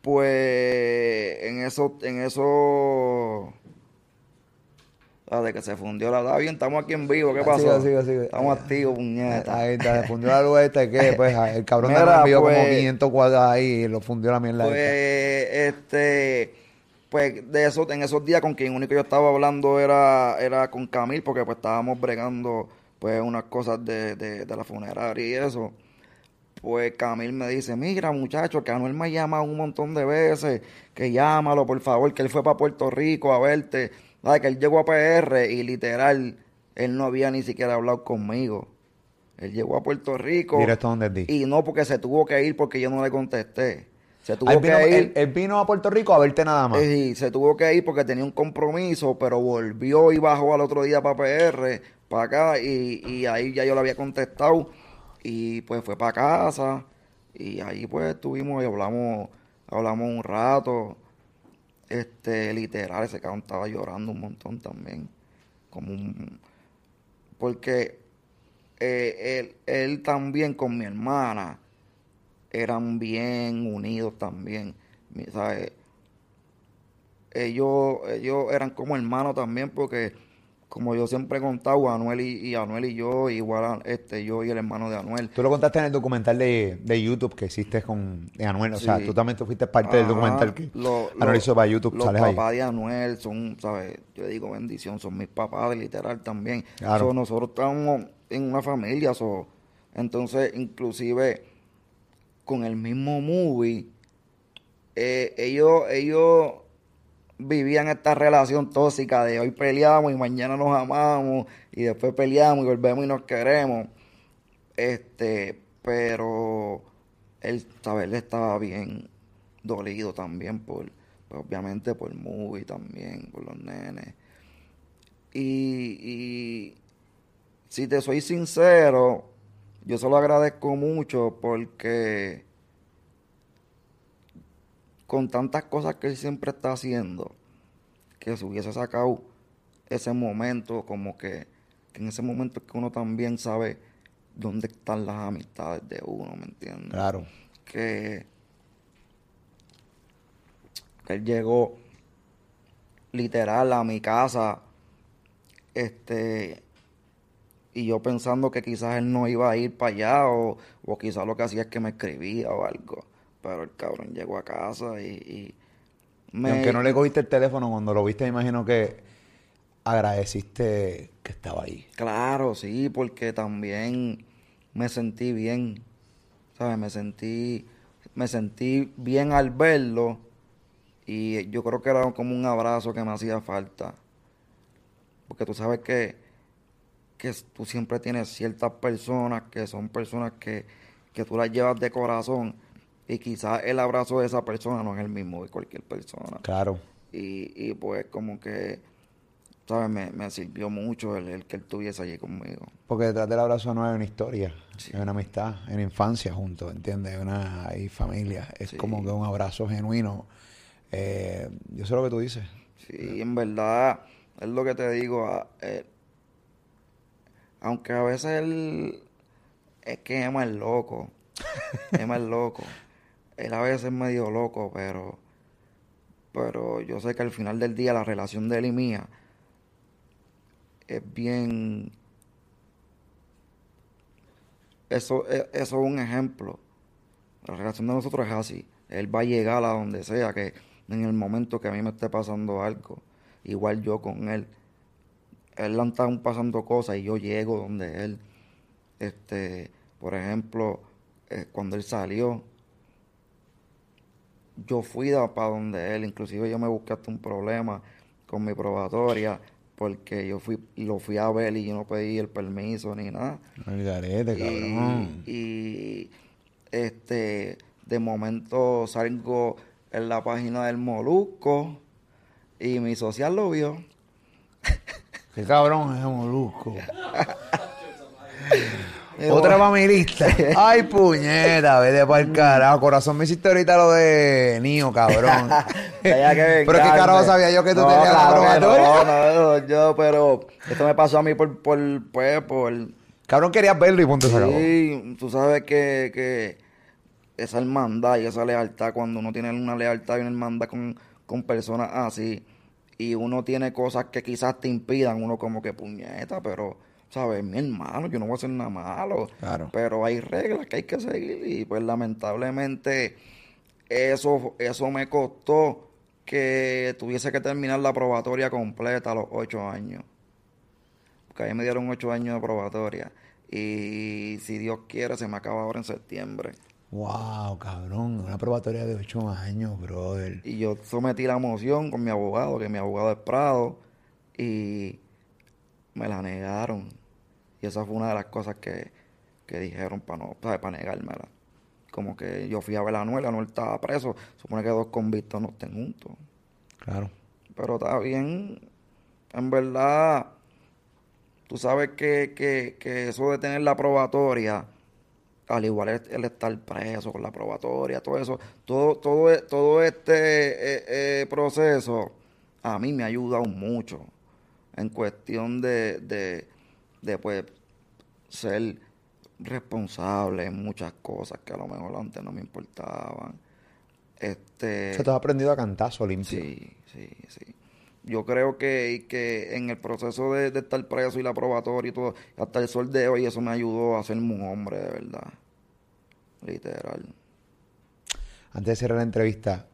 pues, en eso, en eso, de que se fundió la está bien, estamos aquí en vivo, ¿qué pasó? Sigue, sigue, sigue. Estamos activos, puñeta. Ahí está, se fundió la luz esta que pues el cabrón de Mira, Anuel envió como pues- 500 cuadros ahí y lo fundió la mierda. Pues, este, pues de eso, en esos días con quien único yo estaba hablando era, era con Camil, porque pues estábamos bregando pues unas cosas de, de, de la funeraria y eso. pues Camil me dice, mira muchacho, que Anuel me ha llamado un montón de veces, que llámalo por favor, que él fue para Puerto Rico a verte, ¿sabes? que él llegó a PR y literal, él no había ni siquiera hablado conmigo. Él llegó a Puerto Rico. Donde. Y no porque se tuvo que ir porque yo no le contesté. Se tuvo él, vino, que ir. él- él vino a Puerto Rico a verte nada más. Sí, se tuvo que ir porque tenía un compromiso, pero volvió y bajó al otro día para PR, para acá, y, y ahí ya yo le había contestado, y pues fue para casa, y ahí pues estuvimos y hablamos, hablamos un rato, este, literal, ese cabrón estaba llorando un montón también, como un, porque eh, él, él también con mi hermana, eran bien unidos también, ¿sabes? Ellos, ellos eran como hermanos también porque, como yo siempre he contado, Anuel y, y Anuel y yo, igual a- este, yo y el hermano de Anuel. Tú lo contaste en el documental de, de YouTube que hiciste con de Anuel. O sea, tú también tú fuiste parte del documental que lo- Anuel lo- hizo para YouTube. Los Sales ahí. papás de Anuel son, ¿sabes? Yo digo bendición, son mis papás, literal también. Claro. So, nosotros estamos en una familia, so, entonces inclusive con el mismo movie, eh, ellos, ellos vivían esta relación tóxica de hoy peleamos y mañana nos amamos y después peleamos y volvemos y nos queremos. Este, pero él, ¿sabes? Estaba bien dolido también por, pues, obviamente por movie también, por los nenes. Y, y si te soy sincero, yo se lo agradezco mucho porque con tantas cosas que él siempre está haciendo, que se hubiese sacado ese momento, como que, que en ese momento es que uno también sabe dónde están las amistades de uno, ¿me entiendes? Claro. que él llegó literal a mi casa este y yo pensando que quizás él no iba a ir para allá o, o quizás lo que hacía es que me escribía o algo pero el cabrón llegó a casa y, y Y aunque no le cogiste el teléfono, cuando lo viste, me imagino que agradeciste que estaba ahí. Claro, sí, porque también me sentí bien, ¿sabes? Me sentí, me sentí bien al verlo y yo creo que era como un abrazo que me hacía falta. Porque tú sabes que, que tú siempre tienes ciertas personas que son personas que, que tú las llevas de corazón y quizás el abrazo de esa persona no es el mismo de cualquier persona. Claro. Y, y pues como que, ¿sabes? Me, me sirvió mucho el, el que él estuviese allí conmigo. Porque detrás del abrazo no hay una historia, Sí. hay una amistad, hay una infancia juntos, ¿entiendes? Hay, una, hay familia. Es Sí. como que un abrazo genuino. Eh, yo sé lo que tú dices. Sí, en verdad, es lo que te digo. a- eh, aunque a veces él es que Emma es loco. Emma es loco. Él a veces es medio loco, pero pero yo sé que al final del día la relación de él y mía es bien eso, e- eso es un ejemplo. La relación de nosotros es así. Él va a llegar a donde sea, que en el momento que a mí me esté pasando algo, igual yo con él. Él le están pasando cosas y yo llego donde él. Este, por ejemplo, eh, cuando él salió, yo fui para donde él, inclusive yo me busqué hasta un problema con mi probatoria porque yo fui lo fui a ver y yo no pedí el permiso ni nada. El garete, cabrón. Y, y, este, de momento salgo en la página del Molusco y mi social lo vio. Qué cabrón es Molusco. Eh, Otra bueno. familista. Ay, puñeta, vete para el carajo. Corazón, me hiciste ahorita lo de Nio, cabrón. Pero qué carajo sabía yo que tú No, tenías la claro que probatoria. No, no, yo, pero esto me pasó a mí por, por, pues, por, Cabrón, querías verlo y punto se acabó. Sí, tú sabes que, que esa hermandad y esa lealtad, cuando uno tiene una lealtad y una hermandad con, con personas así, y uno tiene cosas que quizás te impidan, uno como que puñeta, pero, ¿sabes? Mi hermano, yo no voy a hacer nada malo. Claro. Pero hay reglas que hay que seguir y pues lamentablemente eso, eso me costó que tuviese que terminar la probatoria completa a los ocho años porque ahí me dieron ocho años de probatoria. Y si Dios quiere, se me acaba ahora en septiembre. Wow, cabrón, una probatoria de ocho años, brother. Y yo sometí la moción con mi abogado, que mi abogado es Prado, y me la negaron. Y esa fue una de las cosas que, que dijeron para no, ¿sabes? para negármela. Como que yo fui a ver a Anuel, Anuel estaba preso, supone que dos convictos no estén juntos. Claro. Pero está bien, en verdad, tú sabes que, que, que eso de tener la probatoria, al igual el, el estar preso con la probatoria, todo eso, todo, todo, todo este eh, eh, proceso a mí me ha ayudado mucho en cuestión de, de, de pues ser responsable en muchas cosas que a lo mejor antes no me importaban. Este, O sea, te has aprendido a cantazo limpio. Sí, sí, sí. Yo creo que, que en el proceso de, de estar preso y la probatoria y todo, hasta el sol de hoy, eso me ayudó a ser un hombre, de verdad. Literal. Antes de cerrar la entrevista,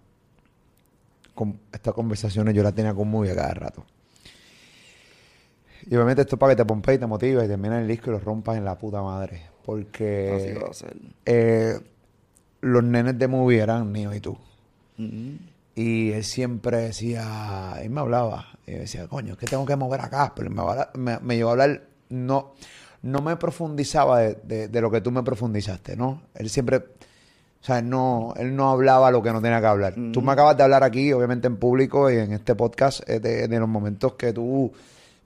con estas conversaciones yo las tenía con Movie a cada rato. Y obviamente esto es para que te pompees y te motives y termines el disco y lo rompas en la puta madre. Así Porque va a ser. eh, los nenes de Movie eran Neo y tú. Y él siempre decía, él me hablaba, y yo decía, coño, es que tengo que mover acá, pero me, me, me llevó a hablar, no, no me profundizaba de, de- de lo que tú me profundizaste, ¿no? Él siempre, o sea, él no, él no hablaba lo que no tenía que hablar. Tú me acabas de hablar aquí, obviamente en público y en este podcast, eh, de, de los momentos que tú,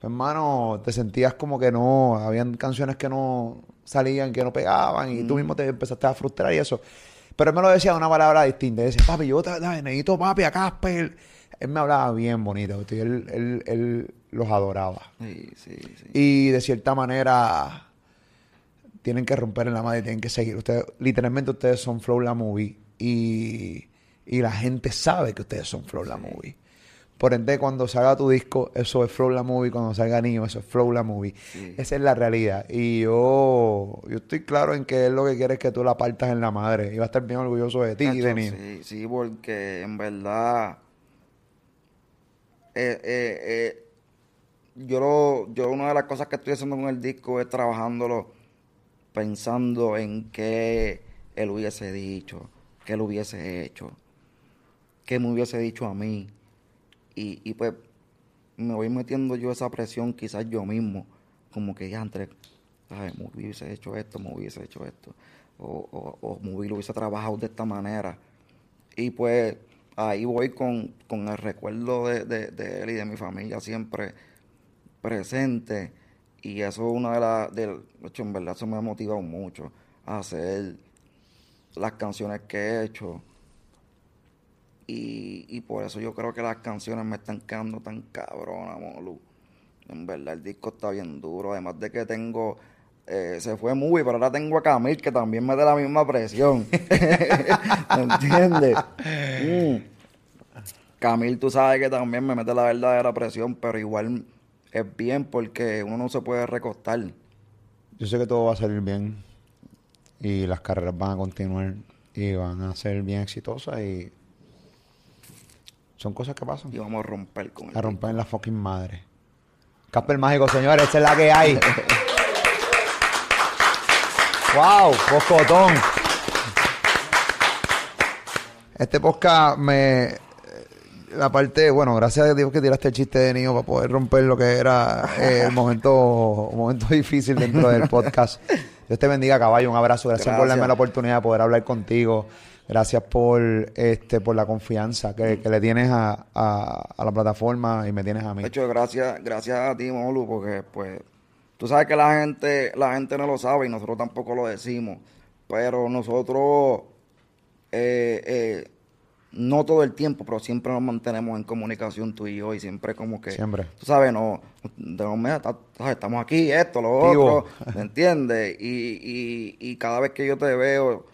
hermano, te sentías como que no, habían canciones que no salían, que no pegaban, y tú mismo te empezaste a frustrar y eso. Pero él me lo decía de una palabra distinta. Él decía, papi, yo te, dale, necesito papi a Casper. Él me hablaba bien bonito. él, él, él los adoraba. Sí, sí, sí. Y de cierta manera tienen que romper en la madre tienen que seguir. Ustedes, literalmente ustedes son Flow la Movie. Y, y la gente sabe que ustedes son Flow la Movie. Por ende, cuando salga tu disco, eso es Flow la Movie. Cuando salga Niño, eso es Flow la Movie. Sí. Esa es la realidad. Y yo, yo estoy claro en que él lo que quiere es que tú la partas en la madre. Y va a estar bien orgulloso de ti y de Niño. Sí, sí, porque en verdad. eh, eh, eh, yo, lo, yo una de las cosas que estoy haciendo con el disco es trabajándolo pensando en qué él hubiese dicho, qué él hubiese hecho, qué me hubiese dicho a mí. Y, pues me voy metiendo yo esa presión quizás yo mismo, como que ya entre, ¿sabes? Me hubiese hecho esto, me hubiese hecho esto, o, o, o me hubiese trabajado de esta manera. Y pues ahí voy con, con el recuerdo de, de- de él y de mi familia siempre presente. Y eso es una de las, de hecho, en verdad eso me ha motivado mucho a hacer las canciones que he hecho. Y, y por eso yo creo que las canciones me están quedando tan cabronas, Molu. En verdad, el disco está bien duro. Además de que tengo. eh, se fue muy, pero ahora tengo a Camil que también me da la misma presión. ¿Me entiendes? Mm. Camil, tú sabes que también me mete la verdadera presión, pero igual es bien porque uno no se puede recostar. Yo sé que todo va a salir bien y las carreras van a continuar y van a ser bien exitosas y son cosas que pasan. Y vamos a romper con el A romper en la fucking madre. Casper Mágico, señores, esa es la que hay. ¡Wow! Bocotón. Este podcast me. La parte, bueno, gracias a Dios que tiraste el chiste de niño para poder romper lo que era eh, el momento, momento difícil dentro del podcast. Dios te bendiga, caballo. Un abrazo. Gracias, por Gracias. darme la oportunidad de poder hablar contigo. Gracias por este por la confianza que, que le tienes a, a- a la plataforma y me tienes a mí. De hecho, gracias, gracias a ti, Molu, porque pues tú sabes que la gente, la gente no lo sabe y nosotros tampoco lo decimos. Pero nosotros eh, eh, no todo el tiempo, pero siempre nos mantenemos en comunicación tú y yo y siempre como que Siempre. tú sabes, no, de los meses, ta- sabes, estamos aquí, esto, lo otro, ¿me entiendes? Y, y, y cada vez que yo te veo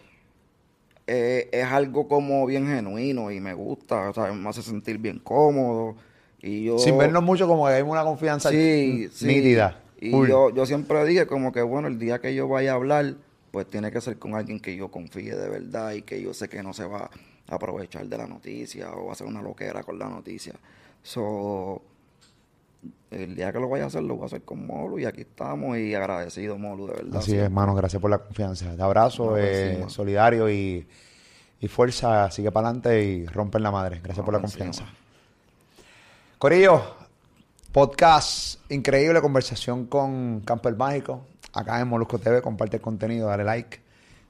eh, es algo como bien genuino y me gusta, o sea, me hace sentir bien cómodo. Y yo, Sin vernos mucho, como que hay una confianza sí, sí. nítida. Y yo, yo siempre dije como que, bueno, el día que yo vaya a hablar, pues tiene que ser con alguien que yo confíe de verdad y que yo sé que no se va a aprovechar de la noticia o va a hacer una loquera con la noticia. So, el día que lo vaya a hacer, lo voy a hacer con Molu y aquí estamos y agradecido, Molu, de verdad. Así es, hermano, gracias por la confianza. Te abrazo, No, eh, sí, solidario y, y fuerza. Sigue para adelante y rompen la madre. Gracias por la confianza. encima. Corillo, podcast increíble, conversación con Camper Mágico. Acá en Molusco TV, comparte el contenido, dale like.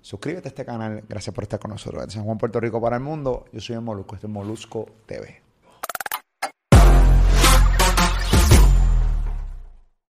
Suscríbete a este canal. Gracias por estar con nosotros. De San Juan, Puerto Rico para el mundo. Yo soy el Molusco, este es Molusco TV.